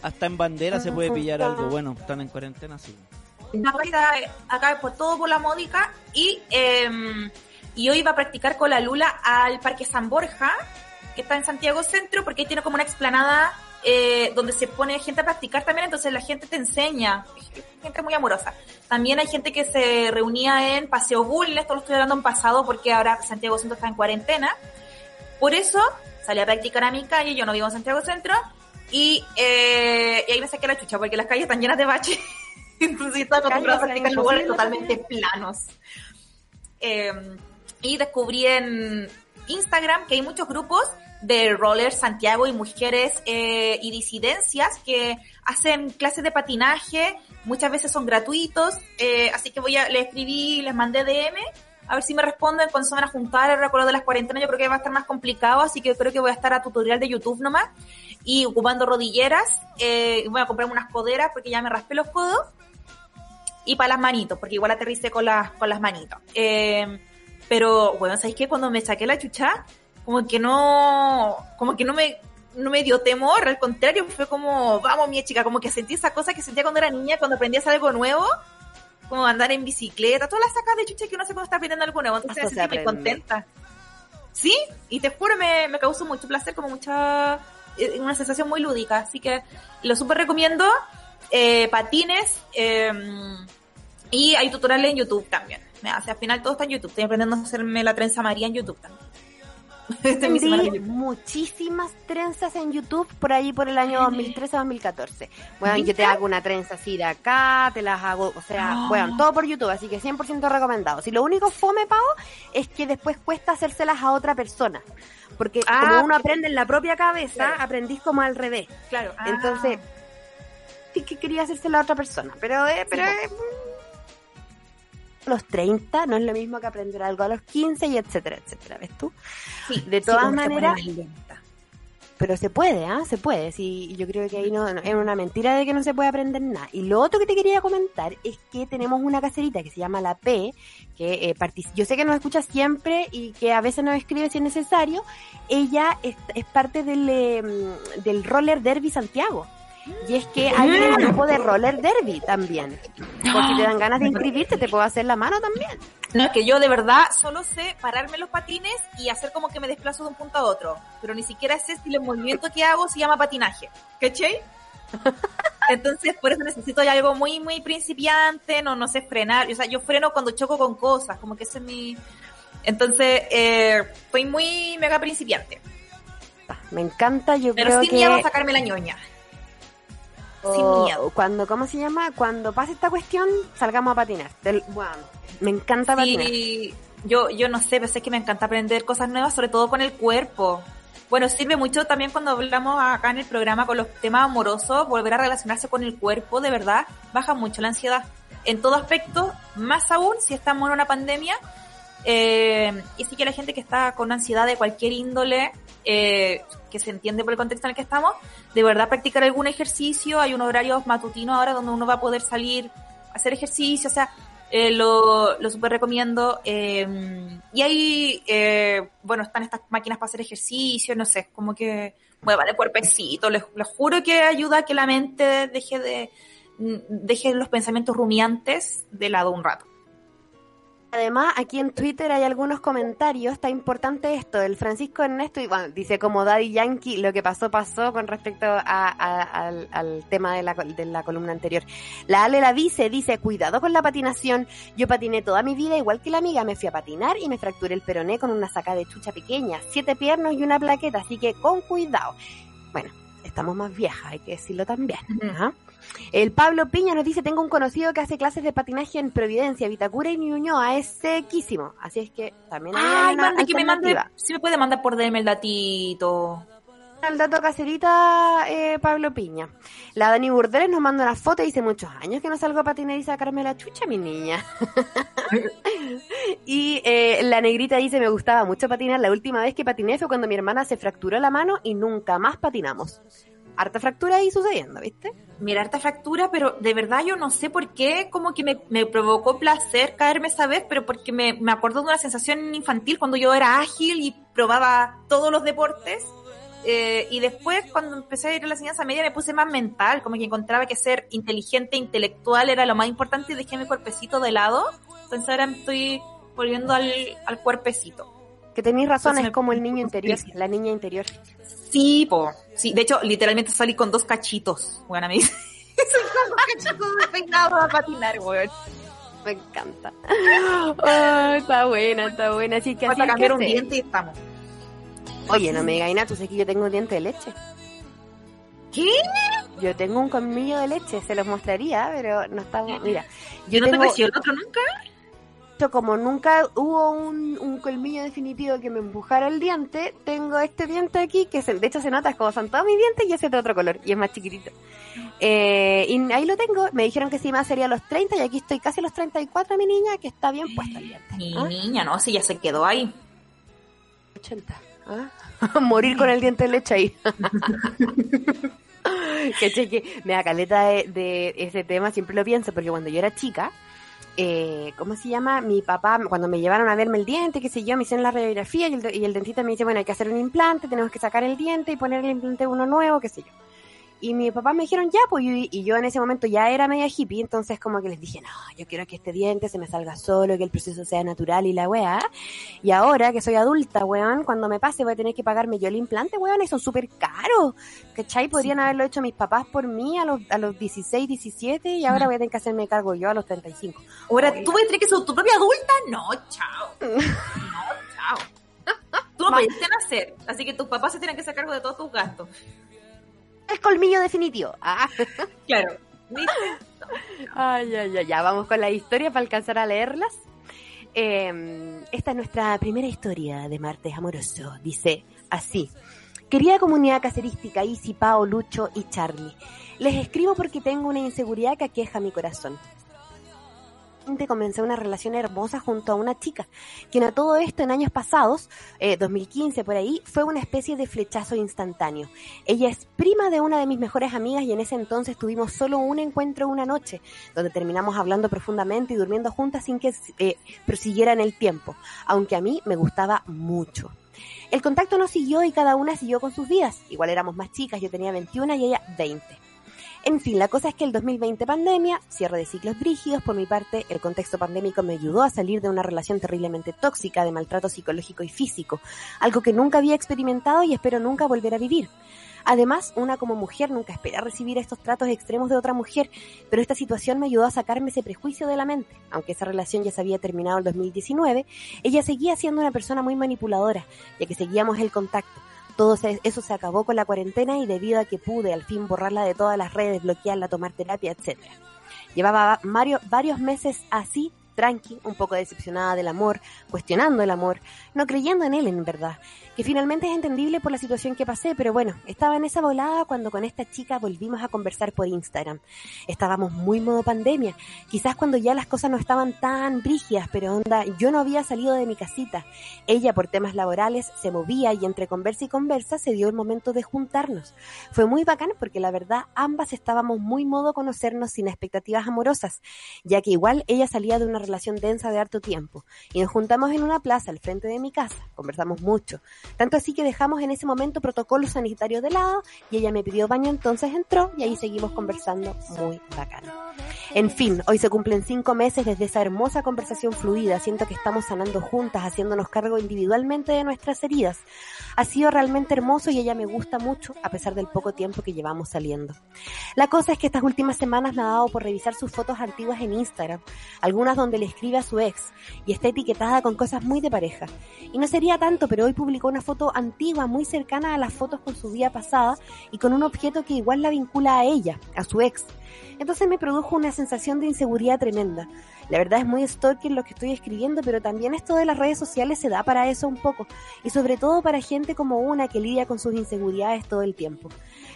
Hasta en bandera se puede pillar algo. Bueno, están en cuarentena, sí. Acá, acá por todo por la módica y, eh, y hoy va a practicar con la Lula al Parque San Borja, que está en Santiago Centro, porque ahí tiene como una explanada eh, donde se pone gente a practicar también, entonces la gente te enseña, gente muy amorosa. También hay gente que se reunía en Paseo Bulnes, esto lo estoy hablando en pasado porque ahora Santiago Centro está en cuarentena. Por eso salí a practicar a mi calle, yo no vivo en Santiago Centro, y, eh, y ahí me saqué la chucha porque las calles están llenas de baches. entonces estaba acostumbrada a practicar en lugares totalmente planos. Eh, y descubrí en Instagram que hay muchos grupos de roller Santiago y mujeres eh, y disidencias que hacen clases de patinaje, muchas veces son gratuitos, eh, así que voy a, les escribí, les mandé DM, a ver si me responden cuando se van a juntar, el recuerdo de las cuarentenas yo creo que va a estar más complicado, así que yo creo que voy a estar a tutorial de YouTube nomás, y ocupando rodilleras, eh, voy a comprarme unas coderas porque ya me raspé los codos, y para las manitos, porque igual aterricé con las, con las manitos. Eh, pero bueno, ¿sabéis qué? Cuando me saqué la chucha, como que no, como que no me, no me dio temor, al contrario, fue como, vamos mi chica, como que sentí esa cosa que sentía cuando era niña, cuando aprendías algo nuevo, como andar en bicicleta, todas las sacas de chucha que uno se puede estar aprendiendo algo nuevo, entonces me sentí contenta. Sí, y te juro, me, me causó mucho placer, como mucha, eh, una sensación muy lúdica, así que lo súper recomiendo, eh, patines, eh, y hay tutoriales en YouTube también. O sea, al final todo está en YouTube. Estoy aprendiendo a hacerme la trenza María en YouTube también. Esta es mi semana Vendí de- muchísimas trenzas en YouTube por ahí por el año 2013-2014. Bueno, yo te hago una trenza así de acá, te las hago, o sea, Ah. bueno, todo por YouTube, así que 100% recomendado. Si lo único fome, Pavo, es que después cuesta hacérselas a otra persona. Porque Ah, como uno aprende en la propia cabeza, Claro. aprendís como al revés. Claro. ah. Entonces, sí que quería hacérsela a otra persona, pero, eh, pero eh, los 30 no es lo mismo que aprender algo a los 15 y etcétera, etcétera, ¿ves tú? Sí, de todas maneras-. Pero se puede, ¿ah? Se puede. Sí, yo creo que ahí no, no- es una mentira de que no se puede aprender nada. Y lo otro que te quería comentar es que tenemos una caserita que se llama La P, que eh, yo sé que nos escucha siempre y que a veces nos escribe si es necesario. Ella es, es parte del, eh, del Roller Derby Santiago. Y es que hay un grupo de Roller Derby también. Por si te dan ganas de inscribirte, te puedo hacer la mano también. No, es que yo de verdad solo sé pararme los patines y hacer como que me desplazo de un punto a otro. Pero ni siquiera sé si el movimiento que hago se llama patinaje. ¿Cachai? Entonces, por eso necesito algo muy, muy principiante, no, no sé frenar. O sea, yo freno cuando choco con cosas, como que ese es mi... Entonces, eh, estoy muy mega principiante. Me encanta, yo Pero creo sin que... miedo a sacarme la ñoña. Sin miedo. Cuando, ¿cómo se llama? Cuando pase esta cuestión, salgamos a patinar. Del- bueno, me encanta patinar. Sí, yo, yo no sé, pero sé que me encanta aprender cosas nuevas, sobre todo con el cuerpo. Bueno, sirve mucho también cuando hablamos acá en el programa con los temas amorosos, volver a relacionarse con el cuerpo, de verdad, baja mucho la ansiedad. En todo aspecto, más aún si estamos en una pandemia. Eh, y sí que la gente que está con ansiedad de cualquier índole, eh, que se entiende por el contexto en el que estamos, de verdad practicar algún ejercicio. Hay un horario matutino ahora donde uno va a poder salir a hacer ejercicio, o sea, eh, lo, lo super recomiendo. eh, y ahí, bueno, están estas máquinas para hacer ejercicio, no sé, como que muevan el cuerpecito. Les, les juro que ayuda a que la mente deje de deje los pensamientos rumiantes de lado un rato. Además, aquí en Twitter hay algunos comentarios, está importante esto, el Francisco Ernesto, y bueno, dice como Daddy Yankee, lo que pasó, pasó con respecto a- a- al, al tema de la, de la columna anterior. La Ale la dice, dice, cuidado con la patinación, yo patiné toda mi vida igual que la amiga, me fui a patinar y me fracturé el peroné con una saca de chucha pequeña, siete piernas y una plaqueta, así que con cuidado. Bueno, estamos más viejas, hay que decirlo también. ¿ah? El Pablo Piña nos dice, tengo un conocido que hace clases de patinaje en Providencia, Vitacura y Ñuñoa, es sequísimo. Así es que también hay Ay, una mande que me mande, si me puede mandar por DM el datito. El dato caserita, eh, Pablo Piña. La Dani Burdeles nos manda una foto y dice, muchos años que no salgo a patinar y sacarme la chucha, mi niña. y eh, la negrita dice, me gustaba mucho patinar. La última vez que patiné fue cuando mi hermana se fracturó la mano y nunca más patinamos. Harta fractura ahí sucediendo, ¿viste? Mira, harta fractura, pero de verdad yo no sé por qué, como que me, me provocó placer caerme esa vez, pero porque me, me acuerdo de una sensación infantil cuando yo era ágil y probaba todos los deportes. Eh, y después, cuando empecé a ir a la enseñanza media, me puse más mental, como que encontraba que ser inteligente, intelectual era lo más importante y dejé mi cuerpecito de lado. Entonces ahora estoy volviendo al, al cuerpecito. Que tenéis razón, Entonces es como el niño interior, Sí. la niña interior. Sí, po. Sí, de hecho, literalmente salí con dos cachitos. Bueno, me dice. Cachitos a patinar, weón. Me encanta. Está buena, está buena. Así que así es que cambiar un diente y estamos. Oye, no me digas nada, tú sabes que yo tengo un diente de leche. ¿Qué? Yo tengo un colmillo de leche, se los mostraría, pero no estamos. Mira, yo ¿No te tengo. creció el otro nunca? Como nunca hubo un, un colmillo definitivo que me empujara el diente, tengo este diente aquí que se- de hecho se nota, es como son todos mis dientes y ese de otro color y es más chiquitito. Eh, y ahí lo tengo, me dijeron que si más sería los 30 y aquí estoy casi a los 34, mi niña, que está bien puesta el diente. Mi ¿Ah? niña, no, si ya se quedó ahí. 80. ¿ah? Morir con el diente de leche ahí. que cheque, me da caleta de, de ese tema, siempre lo pienso, porque cuando yo era chica, eh, ¿cómo se llama? Mi papá, cuando me llevaron a verme el diente, qué sé yo, me hicieron la radiografía y el, y el dentista me dice, bueno, hay que hacer un implante, tenemos que sacar el diente y poner el implante uno nuevo, qué sé yo. Y mi papá me dijeron, ya, pues, y, y yo en ese momento ya era media hippie, entonces como que les dije, no, yo quiero que este diente se me salga solo, que el proceso sea natural y la weá. Y ahora que soy adulta, weón, cuando me pase voy a tener que pagarme yo el implante, weón, y son súper caros. ¿Cachai? Podrían haberlo hecho mis papás por mí a los, a los 16, 17 y ahora voy a tener que hacerme cargo yo a los 35. Ahora, Oiga. ¿tú vas a tener que ser tu propia adulta? No, chao. No, chao. Tú no pudiste nacer, así que tus papás se tienen que hacer cargo de todos tus gastos. El colmillo definitivo. Ah. Claro. Ay, ay, ay, ya vamos con la historia para alcanzar a leerlas. Eh, esta es nuestra primera historia de martes amoroso. Dice así. Querida comunidad caserística, Isi, Pao, Lucho y Charlie, les escribo porque tengo una inseguridad que aqueja mi corazón comencé una relación hermosa junto a una chica, quien a todo esto en años pasados, eh, 2015 por ahí, fue una especie de flechazo instantáneo. Ella es prima de una de mis mejores amigas y en ese entonces tuvimos solo un encuentro una noche, donde terminamos hablando profundamente y durmiendo juntas sin que eh, prosiguiera en el tiempo, aunque a mí me gustaba mucho. El contacto no siguió y cada una siguió con sus vidas. Igual éramos más chicas, yo tenía 21 y ella 20. En fin, la cosa es que el 2020 pandemia, cierre de ciclos brígidos, por mi parte, el contexto pandémico me ayudó a salir de una relación terriblemente tóxica de maltrato psicológico y físico, algo que nunca había experimentado y espero nunca volver a vivir. Además, una como mujer nunca espera recibir estos tratos extremos de otra mujer, pero esta situación me ayudó a sacarme ese prejuicio de la mente. Aunque esa relación ya se había terminado en el 2019, ella seguía siendo una persona muy manipuladora, ya que seguíamos el contacto todo eso se acabó con la cuarentena y debido a que pude al fin borrarla de todas las redes, bloquearla, tomar terapia, etc. Llevaba varios meses así tranqui, un poco decepcionada del amor, cuestionando el amor, no creyendo en él en verdad, que finalmente es entendible por la situación que pasé, pero bueno, estaba en esa volada cuando con esta chica volvimos a conversar por Instagram. Estábamos muy modo pandemia, quizás cuando ya las cosas no estaban tan brígidas, pero onda, yo no había salido de mi casita. Ella por temas laborales se movía y entre conversa y conversa se dio el momento de juntarnos. Fue muy bacán porque la verdad ambas estábamos muy modo conocernos sin expectativas amorosas, ya que igual ella salía de una relación densa de harto tiempo y nos juntamos en una plaza al frente de mi casa, conversamos mucho, tanto así que dejamos en ese momento protocolo sanitario de lado y ella me pidió baño, entonces entró y ahí seguimos conversando muy bacán. En fin, hoy se cumplen cinco meses desde esa hermosa conversación fluida. Siento que estamos sanando juntas, haciéndonos cargo individualmente de nuestras heridas. Ha sido realmente hermoso y ella me gusta mucho a pesar del poco tiempo que llevamos saliendo. La cosa es que estas últimas semanas me ha dado por revisar sus fotos antiguas en Instagram, algunas donde le escribe a su ex y está etiquetada con cosas muy de pareja. Y no sería tanto, pero hoy publicó una foto antigua muy cercana a las fotos con su vida pasada y con un objeto que igual la vincula a ella, a su ex. Entonces me produjo una sensación de inseguridad tremenda. La verdad es muy stalker lo que estoy escribiendo, pero también esto de las redes sociales se da para eso un poco, y sobre todo para gente como una que lidia con sus inseguridades todo el tiempo.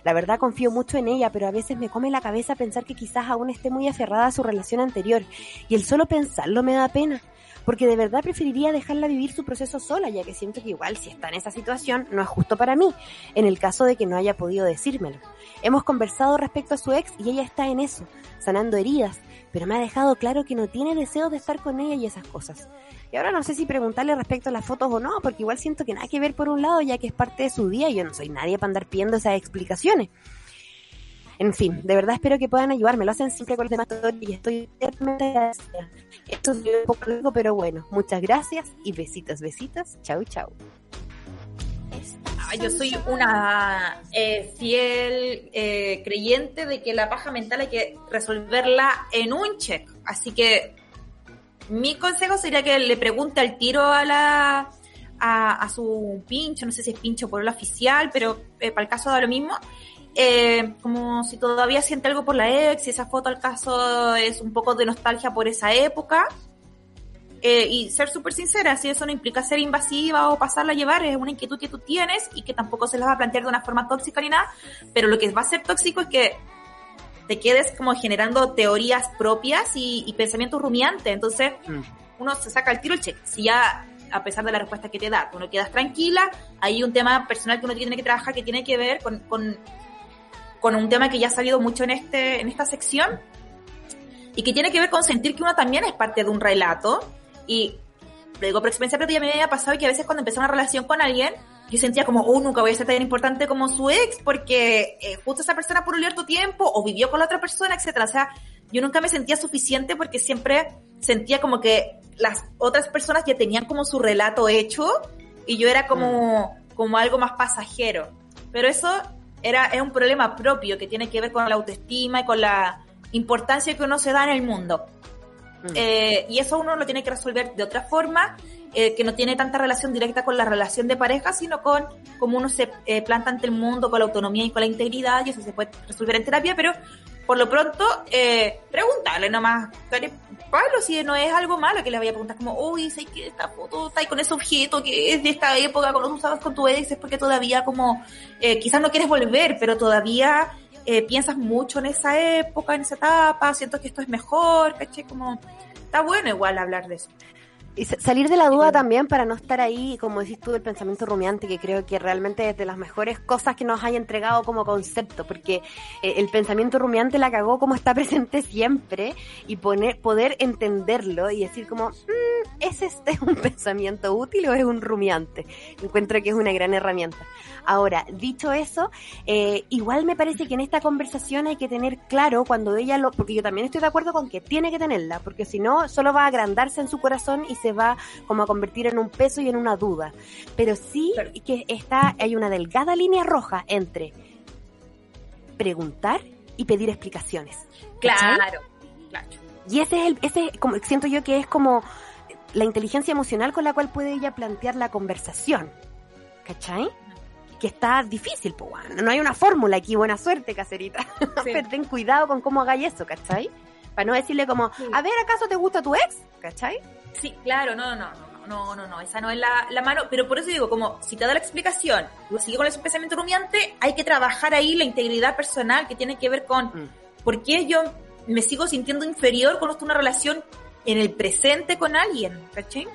La verdad confío mucho en ella, pero a veces me come la cabeza pensar que quizás aún esté muy aferrada a su relación anterior, y el solo pensarlo me da pena porque de verdad preferiría dejarla vivir su proceso sola, ya que siento que igual si está en esa situación no es justo para mí, en el caso de que no haya podido decírmelo. Hemos conversado respecto a su ex y ella está en eso, sanando heridas, pero me ha dejado claro que no tiene deseo de estar con ella y esas cosas. Y ahora no sé si preguntarle respecto a las fotos o no, porque igual siento que nada que ver por un lado, ya que es parte de su día y yo no soy nadie para andar pidiendo esas explicaciones. En fin, de verdad espero que puedan ayudarme. Lo hacen siempre con los demás y estoy. Esto es un poco largo, pero bueno, muchas gracias y besitos, besitos. Chau, chau. Yo soy una eh, fiel eh, creyente de que la paja mental hay que resolverla en un check. Así que mi consejo sería que le pregunte al tiro a la a, su pincho, no sé si es pincho por el oficial, pero eh, para el caso da lo mismo, eh, como si todavía siente algo por la ex, y esa foto al caso es un poco de nostalgia por esa época. Eh, y ser súper sincera, si eso no implica ser invasiva o pasarla a llevar, es una inquietud que tú tienes y que tampoco se la va a plantear de una forma tóxica ni nada, pero lo que va a ser tóxico es que te quedes como generando teorías propias y, pensamientos rumiantes, entonces mm. uno se saca el tiro el check. Si ya, a pesar de la respuesta que te da, tú no quedas tranquila, hay un tema personal que uno tiene que trabajar que tiene que ver con, con con un tema que ya ha salido mucho en, este, en esta sección y que tiene que ver con sentir que uno también es parte de un relato. Y lo digo por experiencia propia, me había pasado que a veces cuando empecé una relación con alguien, yo sentía como, oh, nunca voy a ser tan importante como su ex, porque eh, justo esa persona por un cierto tiempo, o vivió con la otra persona, etcétera. O sea, yo nunca me sentía suficiente porque siempre sentía como que las otras personas ya tenían como su relato hecho, y yo era como, mm. como algo más pasajero. Pero eso era, es un problema propio que tiene que ver con la autoestima y con la importancia que uno se da en el mundo. Mm. Eh, y eso uno lo tiene que resolver de otra forma eh, que no tiene tanta relación directa con la relación de pareja, sino con cómo uno se eh, planta ante el mundo con la autonomía y con la integridad, y eso se puede resolver en terapia, pero por lo pronto, eh, preguntarle nomás, Pablo, si no es algo malo que le vaya a preguntar como, uy, sé que esta foto está ahí con ese objeto que es de esta época cuando tú usabas con tu ex, es porque todavía como, eh, quizás no quieres volver, pero todavía eh, piensas mucho en esa época, en esa etapa, siento que esto es mejor, caché, como, está bueno igual hablar de eso. Y salir de la duda también para no estar ahí, como decís tú, el pensamiento rumiante, que creo que realmente es de las mejores cosas que nos haya entregado como concepto, porque eh, el pensamiento rumiante la cagó como está presente siempre y poner, poder entenderlo y decir como, mm, ¿es este un pensamiento útil o es un rumiante? Encuentro que es una gran herramienta. Ahora, dicho eso, eh, igual me parece que en esta conversación hay que tener claro cuando ella lo, porque yo también estoy de acuerdo con que tiene que tenerla, porque si no, solo va a agrandarse en su corazón y se va como a convertir en un peso y en una duda. Pero sí que está, hay una delgada línea roja entre preguntar y pedir explicaciones. Claro, claro. Y ese es el, ese, como, siento yo que es como la inteligencia emocional con la cual puede ella plantear la conversación. ¿Cachai? que está difícil, pues no hay una fórmula aquí, buena suerte, caserita. Ten cuidado con cómo hagáis eso, ¿cachai? Para no decirle como, a ver, ¿acaso te gusta tu ex? ¿Cachai? Sí, claro, no, no, no, no, no, no, esa no es la, la mano, pero por eso digo, como si te da la explicación, lo sigue con ese pensamiento rumiante, hay que trabajar ahí la integridad personal que tiene que ver con mm. por qué yo me sigo sintiendo inferior cuando estoy en una relación en el presente con alguien, ¿cachai?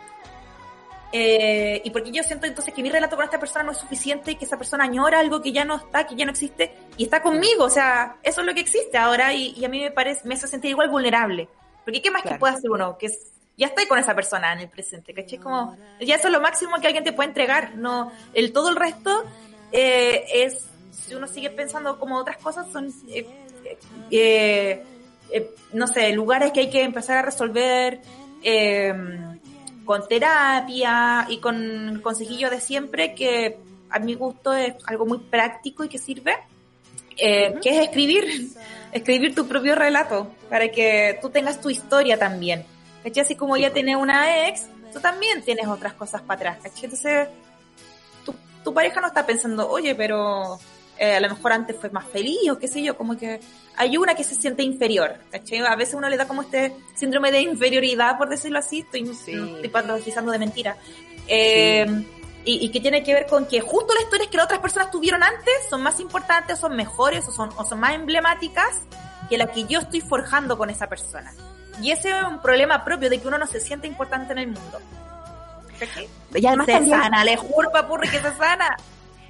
Eh, y porque yo siento entonces que mi relato con esta persona no es suficiente y que esa persona añora algo que ya no está, que ya no existe y está conmigo, o sea, eso es lo que existe ahora y, a mí me parece, me hace sentir igual vulnerable. Porque ¿qué más que puede hacer uno? Que es ya estoy con esa persona en el presente, ¿cachai? Como, ya eso es lo máximo que alguien te puede entregar, no, el todo el resto eh, es, si uno sigue pensando como otras cosas, son, eh, eh, eh no sé, lugares que hay que empezar a resolver em, con terapia y con consejillo de siempre, que a mi gusto es algo muy práctico y que sirve, que es escribir, escribir tu propio relato, para que tú tengas tu historia también ¿cachai? Así como ya tienes una ex, tú también tienes otras cosas para atrás, ¿cachai? Entonces, tu, tu pareja no está pensando, oye, pero eh, a lo mejor antes fue más feliz o qué sé yo, como que hay una que se siente inferior, ¿cachai? A veces uno le da como este síndrome de inferioridad, por decirlo así, estoy, sí. estoy patologizando de mentira. Eh, y, y, que tiene que ver con que justo las historias que las otras personas tuvieron antes son más importantes, son mejores o son, o son más emblemáticas que las que yo estoy forjando con esa persona. Y ese es un problema propio de que uno no se siente importante en el mundo. Y además se sana, le juro papurri que se sana.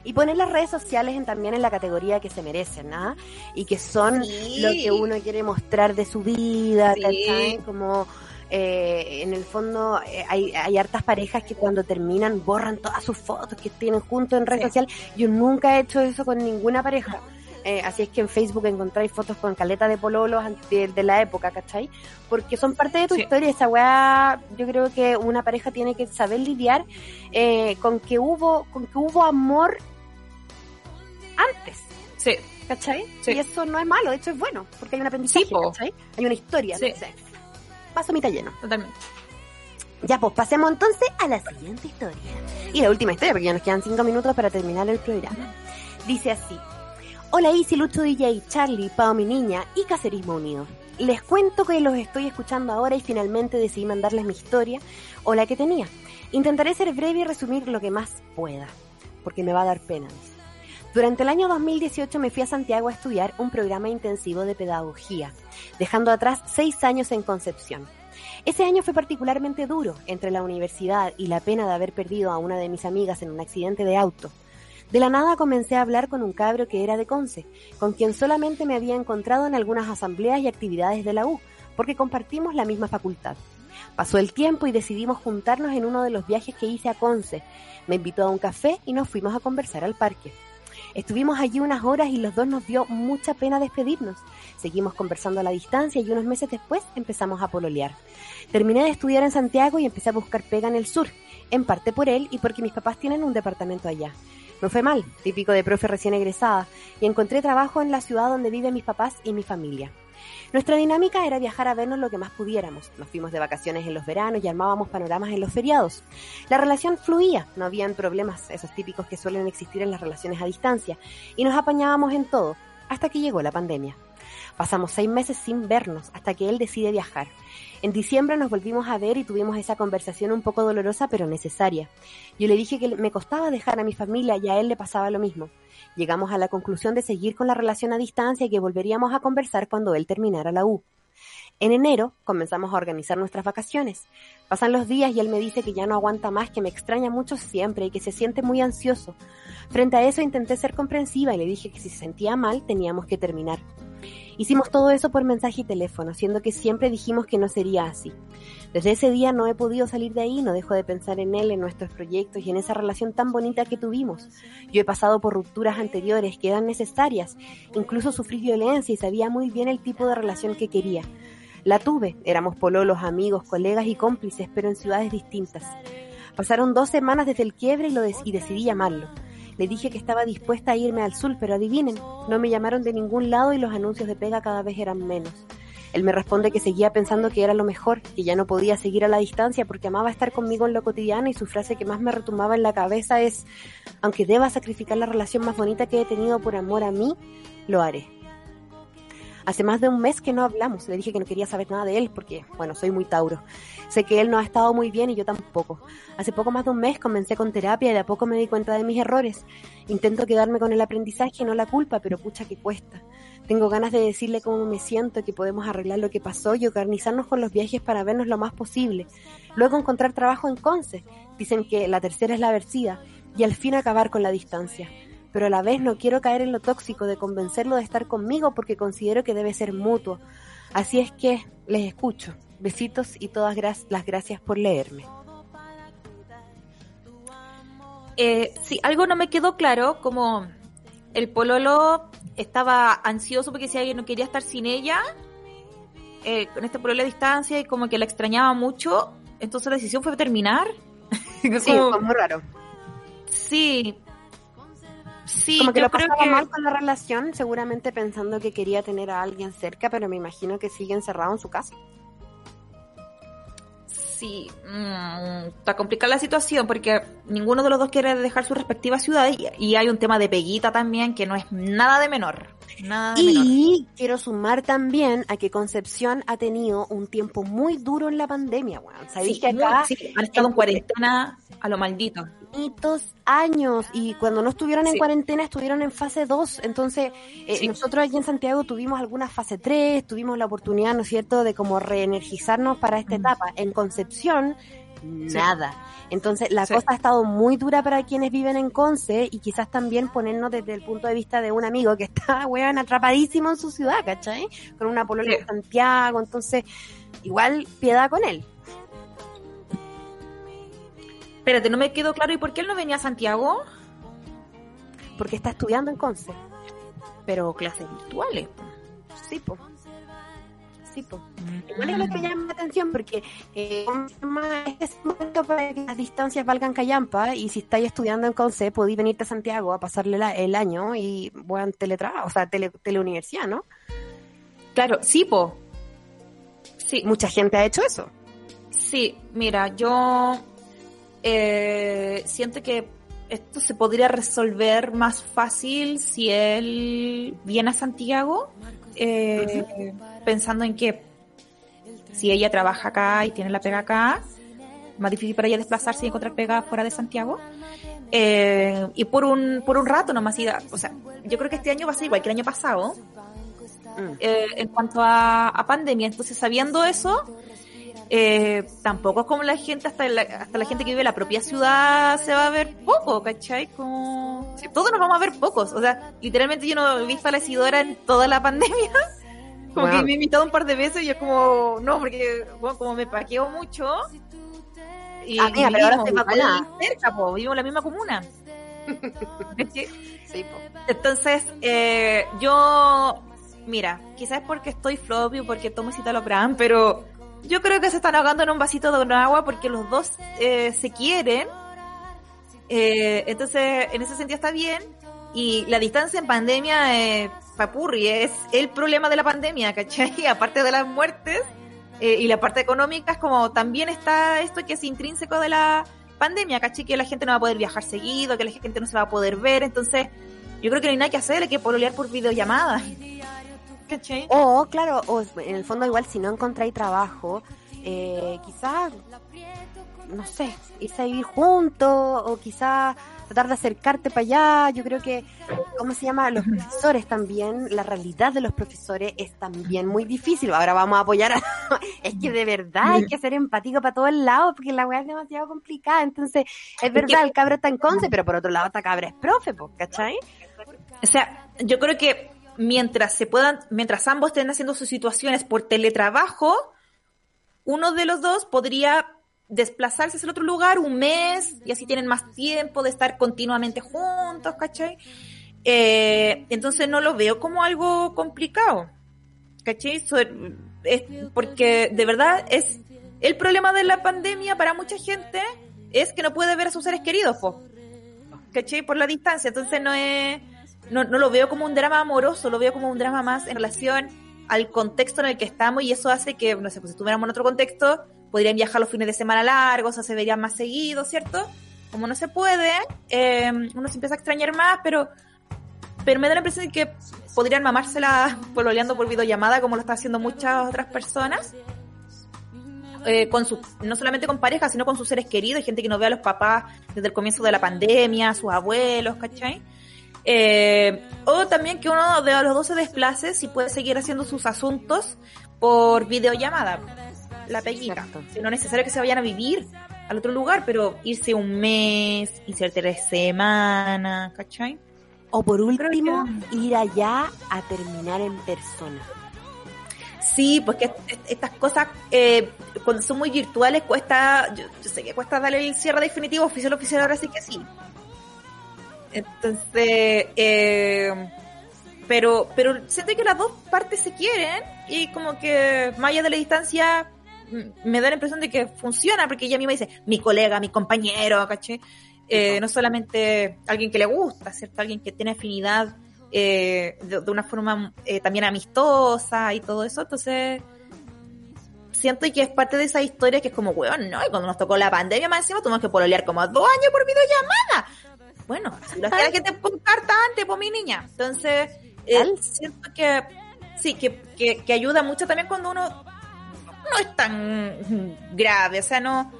Y poner las redes sociales en, también en la categoría que se merecen, ¿ah? Y que son lo que uno quiere mostrar de su vida, sí. Como eh, en el fondo eh, hay, hay hartas parejas que cuando terminan borran todas sus fotos que tienen juntos en red sí. social. Yo nunca he hecho eso con ninguna pareja. Eh, así es que en Facebook encontráis fotos con caleta de pololos de, de la época, ¿cachai? Porque son parte de tu sí. historia. Esa weá, yo creo que una pareja tiene que saber lidiar eh, con que hubo, con que hubo amor antes. Sí. ¿Cachai? Sí. Y eso no es malo, de hecho es bueno, porque hay un aprendizaje, sí, ¿cachai? Hay una historia. Sí. Paso mitad lleno. Totalmente. Ya, pues pasemos entonces a la siguiente historia. Y la última historia, porque ya nos quedan cinco minutos para terminar el programa. Dice así. Hola Isi, Lucho DJ, Charlie, Pao mi niña y Cacerismo Unido. Les cuento que los estoy escuchando ahora y finalmente decidí mandarles mi historia o la que tenía. Intentaré ser breve y resumir lo que más pueda, porque me va a dar pena. Durante el año 2018 me fui a Santiago a estudiar un programa intensivo de pedagogía, dejando atrás seis años en Concepción. Ese año fue particularmente duro entre la universidad y la pena de haber perdido a una de mis amigas en un accidente de auto. De la nada comencé a hablar con un cabro que era de Conce, con quien solamente me había encontrado en algunas asambleas y actividades de la U, porque compartimos la misma facultad. Pasó el tiempo y decidimos juntarnos en uno de los viajes que hice a Conce. Me invitó a un café y nos fuimos a conversar al parque. Estuvimos allí unas horas y los dos nos dio mucha pena despedirnos. Seguimos conversando a la distancia y unos meses después empezamos a pololear. Terminé de estudiar en Santiago y empecé a buscar pega en el sur, en parte por él y porque mis papás tienen un departamento allá. No fue mal, típico de profe recién egresada, y encontré trabajo en la ciudad donde viven mis papás y mi familia. Nuestra dinámica era viajar a vernos lo que más pudiéramos. Nos fuimos de vacaciones en los veranos y armábamos panoramas en los feriados. La relación fluía, no habían problemas, esos típicos que suelen existir en las relaciones a distancia, y nos apañábamos en todo, hasta que llegó la pandemia. Pasamos seis meses sin vernos hasta que él decide viajar. En diciembre nos volvimos a ver y tuvimos esa conversación un poco dolorosa pero necesaria. Yo le dije que me costaba dejar a mi familia y a él le pasaba lo mismo. Llegamos a la conclusión de seguir con la relación a distancia y que volveríamos a conversar cuando él terminara la U. En enero comenzamos a organizar nuestras vacaciones. Pasan los días y él me dice que ya no aguanta más, que me extraña mucho siempre y que se siente muy ansioso. Frente a eso intenté ser comprensiva y le dije que si se sentía mal teníamos que terminar. Hicimos todo eso por mensaje y teléfono, siendo que siempre dijimos que no sería así. Desde ese día no he podido salir de ahí, no dejo de pensar en él, en nuestros proyectos y en esa relación tan bonita que tuvimos. Yo he pasado por rupturas anteriores que eran necesarias, incluso sufrí violencia y sabía muy bien el tipo de relación que quería. La tuve, éramos pololos, amigos, colegas y cómplices, pero en ciudades distintas. Pasaron dos semanas desde el quiebre y, lo y decidí llamarlo. Le dije que estaba dispuesta a irme al sur, pero adivinen, no me llamaron de ningún lado y los anuncios de pega cada vez eran menos. Él me responde que seguía pensando que era lo mejor, que ya no podía seguir a la distancia porque amaba estar conmigo en lo cotidiano y su frase que más me retumbaba en la cabeza es, aunque deba sacrificar la relación más bonita que he tenido por amor a mí, lo haré. Hace más de un mes que no hablamos. Le dije que no quería saber nada de él porque, bueno, soy muy Tauro. Sé que él no ha estado muy bien y yo tampoco. Hace poco más de un mes comencé con terapia y de a poco me di cuenta de mis errores. Intento quedarme con el aprendizaje y no la culpa, pero pucha que cuesta. Tengo ganas de decirle cómo me siento, que podemos arreglar lo que pasó y organizarnos con los viajes para vernos lo más posible. Luego encontrar trabajo en Conce. Dicen que la tercera es la vencida y al fin acabar con la distancia pero a la vez no quiero caer en lo tóxico de convencerlo de estar conmigo porque considero que debe ser mutuo. Así es que les escucho. Besitos y todas las gracias por leerme. Eh, sí, algo no me quedó claro, como el pololo estaba ansioso porque si alguien no quería estar sin ella, eh, con este pololo a distancia y como que la extrañaba mucho, entonces la decisión fue terminar. sí, fue muy raro. Sí, Sí, como que lo pasaba mal con la relación, seguramente pensando que quería tener a alguien cerca, pero me imagino que sigue encerrado en su casa. Sí, mm, está complicada la situación porque ninguno de los dos quiere dejar su respectiva ciudad y, hay un tema de peguita también que no es nada de menor. Nada y quiero sumar también a que Concepción ha tenido un tiempo muy duro en la pandemia, ¿Sabéis que acá han estado en cuarentena a lo maldito años y cuando no estuvieron en cuarentena estuvieron en fase 2. Entonces, eh, nosotros aquí en Santiago tuvimos alguna fase 3, tuvimos la oportunidad, ¿no es cierto?, de como reenergizarnos para esta etapa. En Concepción, nada. Entonces, la cosa ha estado muy dura para quienes viven en Conce y quizás también ponernos desde el punto de vista de un amigo que está, weón, atrapadísimo en su ciudad, ¿cachai? Con una polola de Santiago. Entonces, igual piedad con él. Espérate, no me quedó claro. ¿Y por qué él no venía a Santiago? Porque está estudiando en Conce. Pero clases virtuales. Sí, po. Sí, po. Igual es lo que llama la atención porque eh, es momento para que las distancias valgan callampa y si estáis estudiando en Conce podéis venirte a Santiago a pasarle el año y bueno, teletrabajo, o sea, tele, teleuniversidad, ¿no? Claro, sí, po. Sí. Mucha gente ha hecho eso. Sí, mira, yo eh, siento que esto se podría resolver más fácil si él viene a Santiago, eh, pensando en que si ella trabaja acá y tiene la pega acá, más difícil para ella desplazarse y encontrar pega fuera de Santiago. Eh, y por un, por un rato nomás, o sea, yo creo que este año va a ser igual que el año pasado, mm. en cuanto a, a pandemia. Entonces, sabiendo eso, eh, tampoco es como la gente, hasta la, hasta la gente que vive en la propia ciudad se va a ver poco, ¿cachai? Como, todos nos vamos a ver pocos. O sea, literalmente yo no he visto a la Isidora en toda la pandemia. Como que me he invitado un par de veces y yo como, no, porque bueno, como me paqueo mucho. Y, ah, mira, pero ahora cerca, po, vivo en la misma comuna. sí, po. Entonces, eh, yo, mira, quizás es porque estoy flopio, porque tomo citalopram, pero yo creo que se están ahogando en un vasito de agua porque los dos eh, se quieren. Eh, entonces, en ese sentido está bien. Y la distancia en pandemia, eh, papurri, es el problema de la pandemia, ¿cachai? Aparte de las muertes eh, y la parte económica, es como también está esto que es intrínseco de la pandemia, ¿cachai? Que la gente no va a poder viajar seguido, que la gente no se va a poder ver, entonces yo creo que no hay nada que hacer, hay que pololear por videollamada. ¿Cachai? O, claro, o en el fondo igual si no encontráis trabajo, eh, quizás, no sé, irse a vivir juntos o quizás tratar de acercarte para allá. Yo creo que, ¿cómo se llama? Los profesores también, la realidad de los profesores es también muy difícil. Ahora vamos a apoyar a... es que de verdad hay que ser empático para todos lados porque la weá es demasiado complicada. Entonces, es verdad, el cabro está en conce, pero por otro lado esta cabra es profe, ¿cachai? O sea, yo creo que mientras se puedan, mientras ambos estén haciendo sus situaciones por teletrabajo, uno de los dos podría desplazarse hacia otro lugar un mes y así tienen más tiempo de estar continuamente juntos, ¿cachai? Eh, entonces no lo veo como algo complicado, ¿cachai? Porque de verdad es el problema de la pandemia para mucha gente es que no puede ver a sus seres queridos, po. ¿cachai? Por la distancia, entonces no es, no, no lo veo como un drama amoroso, lo veo como un drama más en relación al contexto en el que estamos y eso hace que, no sé, pues si estuviéramos en otro contexto, podrían viajar los fines de semana largos, o se verían más seguidos, ¿cierto? Como no se puede, eh, uno se empieza a extrañar más, pero, pero me da la impresión de que podrían mamársela pololeando por videollamada como lo están haciendo muchas otras personas. Eh, no solamente con parejas, sino con sus seres queridos, gente que no ve a los papás desde el comienzo de la pandemia, sus abuelos, ¿cachai? Eh, o también que uno de los dos se desplace si puede seguir haciendo sus asuntos por videollamada, la peguita. Exacto. No es necesario que se vayan a vivir al otro lugar, pero irse un mes, irse tres semanas, ¿cachai? O por último, que- ir allá a terminar en persona. Sí, porque est- estas cosas, eh, cuando son muy virtuales, cuesta, yo, yo sé que cuesta darle el cierre definitivo, oficial, oficial, ahora sí que sí. Entonces, eh, pero, pero siento que las dos partes se quieren y como que más allá de la distancia me da la impresión de que funciona, porque ella misma dice, mi colega, mi compañero, ¿caché? Eh, no solamente alguien que le gusta, ¿cierto? Alguien que tiene afinidad eh, de, de una forma eh, también amistosa y todo eso, entonces siento que es parte de esa historia que es como, weón, no, y cuando nos tocó la pandemia más encima tuvimos que pololear como dos años por videollamada. Bueno, así lo hacía la gente por carta antes, por mi niña. Entonces, siento que sí, que, que, que ayuda mucho también cuando uno no es tan grave, o sea, no,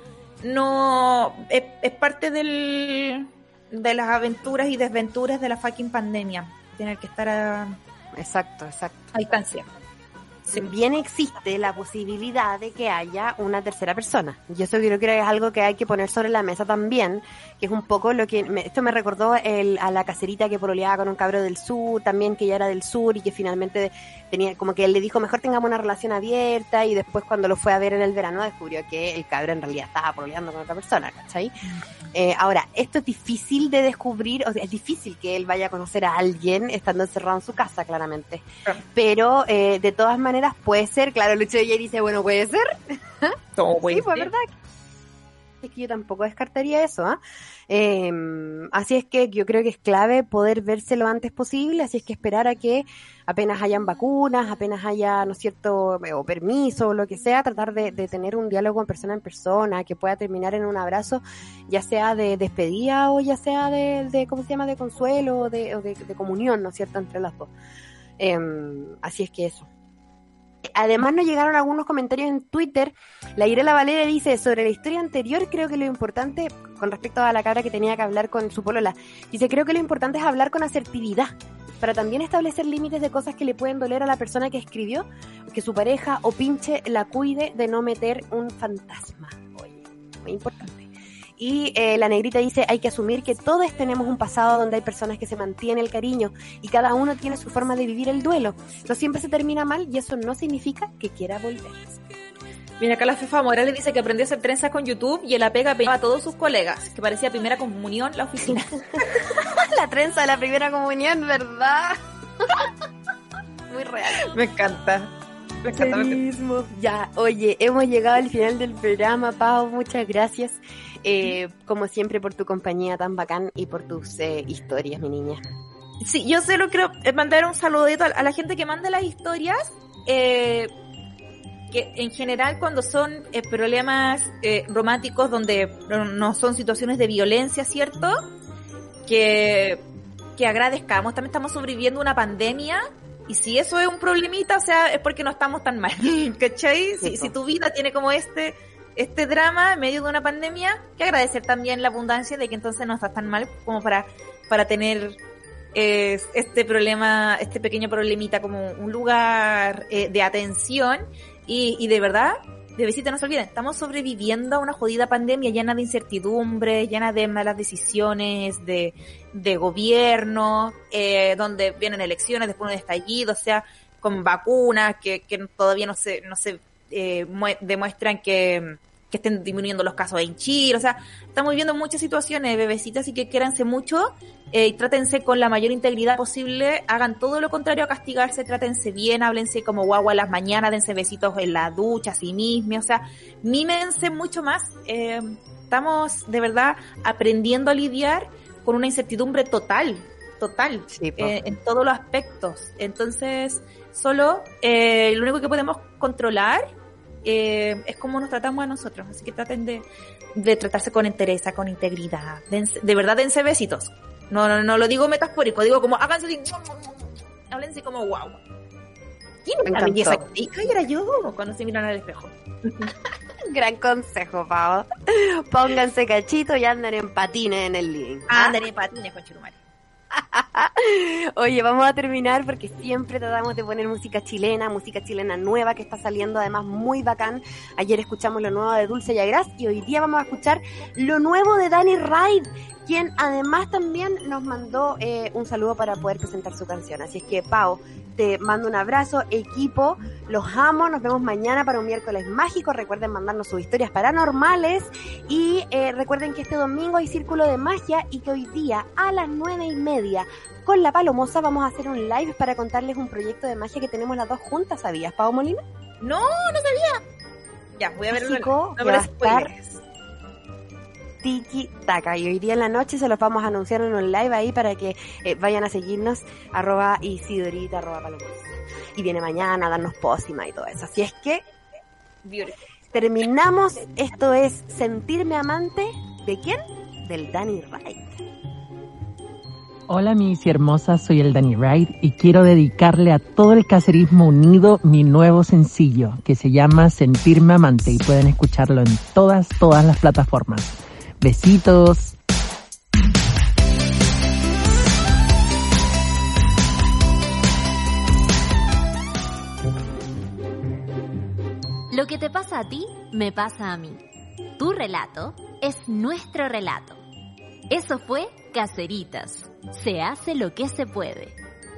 no, es, es parte del, de las aventuras y desventuras de la fucking pandemia, tener que estar a, Exacto, exacto. a distancia. También existe la posibilidad de que haya una tercera persona. Y eso yo creo que es algo que hay que poner sobre la mesa también, que es un poco lo que... me- esto me recordó el, a la caserita que pololeaba con un cabro del sur, también que ya era del sur y que finalmente tenía como que él le dijo mejor tengamos una relación abierta y después cuando lo fue a ver en el verano descubrió que el cabro en realidad estaba pololeando con otra persona, ¿cachai? Eh, ahora, esto es difícil de descubrir, o sea, es difícil que él vaya a conocer a alguien estando encerrado en su casa, claramente. Pero eh, de todas maneras puede ser, claro, Lucho de dice, bueno, puede ser. Sí, puede pues ser. verdad. Es que yo tampoco descartaría eso, ¿ah? Eh, así es que yo creo que es clave poder verse lo antes posible, así es que esperar a que apenas hayan vacunas, apenas haya, ¿no es cierto?, o permiso o lo que sea, tratar de, de tener un diálogo en persona en persona, que pueda terminar en un abrazo, ya sea de despedida o ya sea de, de ¿cómo se llama?, de consuelo o de, o de, de comunión, ¿no es cierto?, entre las dos. Eh, así es que eso. Además nos llegaron algunos comentarios en Twitter. La Irela Valera dice, sobre la historia anterior, creo que lo importante, con respecto a la cabra que tenía que hablar con su polola, dice, creo que lo importante es hablar con asertividad, para también establecer límites de cosas que le pueden doler a la persona que escribió, que su pareja o pinche la cuide de no meter un fantasma. Oye, muy importante. Y eh, la negrita dice, hay que asumir que todos tenemos un pasado donde hay personas que se mantiene el cariño y cada uno tiene su forma de vivir el duelo. No siempre se termina mal y eso no significa que quiera volver. Mira, acá la Fefa Morales dice que aprendió a hacer trenzas con YouTube y en la pega peinaba a todos sus colegas, que parecía primera comunión la oficina. la trenza de la primera comunión, ¿verdad? Muy real. me encanta. Serísimo. Ya, oye, hemos llegado al final del programa, Pau, muchas gracias. Eh, como siempre, por tu compañía tan bacán y por tus eh, historias, mi niña. Sí, yo solo quiero mandar un saludito a, la gente que manda las historias. Eh, que en general cuando son eh, problemas eh, románticos donde no, no son situaciones de violencia, ¿cierto? Que, que agradezcamos. También estamos sobreviviendo una pandemia y si eso es un problemita, o sea, es porque no estamos tan mal, ¿cachai? Si, si tu vida tiene como este, este drama en medio de una pandemia, que agradecer también la abundancia de que entonces no estás tan mal como para, para tener eh, este problema, este pequeño problemita como un lugar eh, de atención y, y de verdad, de visita no se olviden, estamos sobreviviendo a una jodida pandemia llena de incertidumbre, llena de malas decisiones, de, de gobierno, eh, donde vienen elecciones, después un estallido, o sea, con vacunas que, que todavía no se, no se eh, mue- demuestran que, que estén disminuyendo los casos en Chile, o sea, estamos viviendo muchas situaciones, bebecitas, y que quéranse mucho, eh, y trátense con la mayor integridad posible, hagan todo lo contrario a castigarse, trátense bien, háblense como guagua en las mañanas, dense besitos en la ducha, a sí mismos, o sea, mímense mucho más. Eh, estamos de verdad aprendiendo a lidiar con una incertidumbre total, total, Sí, eh, en todos los aspectos. Entonces, solo eh, lo único que podemos controlar eh, es cómo nos tratamos a nosotros. Así que traten de, de tratarse con entereza, con integridad. Dense- de verdad, dense besitos. No, no, no lo digo metafórico, digo como háganse así. Háblense como wow. ¿Quién es Me la encantó. belleza? que- era yo cuando se miran al espejo. Gran consejo, Pau. Pónganse cachito y anden en patines en el living. Ah, andaré patines con. Oye, vamos a terminar porque siempre tratamos de poner música chilena, música chilena nueva que está saliendo además muy bacán. Ayer escuchamos lo nuevo de Dulce Yagras y hoy día vamos a escuchar lo nuevo de Danny Ride, quien además también nos mandó eh, un saludo para poder presentar su canción. Así es que, Pau, te mando un abrazo, equipo, los amo, nos vemos mañana para un miércoles mágico. Recuerden mandarnos sus historias paranormales y eh, recuerden que este domingo hay Círculo de Magia y que hoy día a las nueve y media con la Palomosa vamos a hacer un live para contarles un proyecto de magia que tenemos las dos juntas, ¿sabías, Pau Molina? No, no sabía. Ya, voy a ver México, no que me va a estar spoilers. Tiki taka. Y hoy día en la noche se los vamos a anunciar en un live ahí para que eh, vayan a seguirnos arroba isidorita arroba y viene mañana a darnos pócima y todo eso. Así es que terminamos. Esto es sentirme amante. De quién del Danny Wright. Hola mis hermosas, soy el Danny Wright y quiero dedicarle a todo el caserismo unido mi nuevo sencillo que se llama Sentirme Amante y pueden escucharlo en todas, todas las plataformas. Besitos. Lo que te pasa a ti, me pasa a mí. Tu relato es nuestro relato. Eso fue Caceritas. Se hace lo que se puede.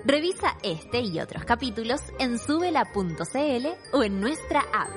Revisa este y otros capítulos en subela.cl o en nuestra app.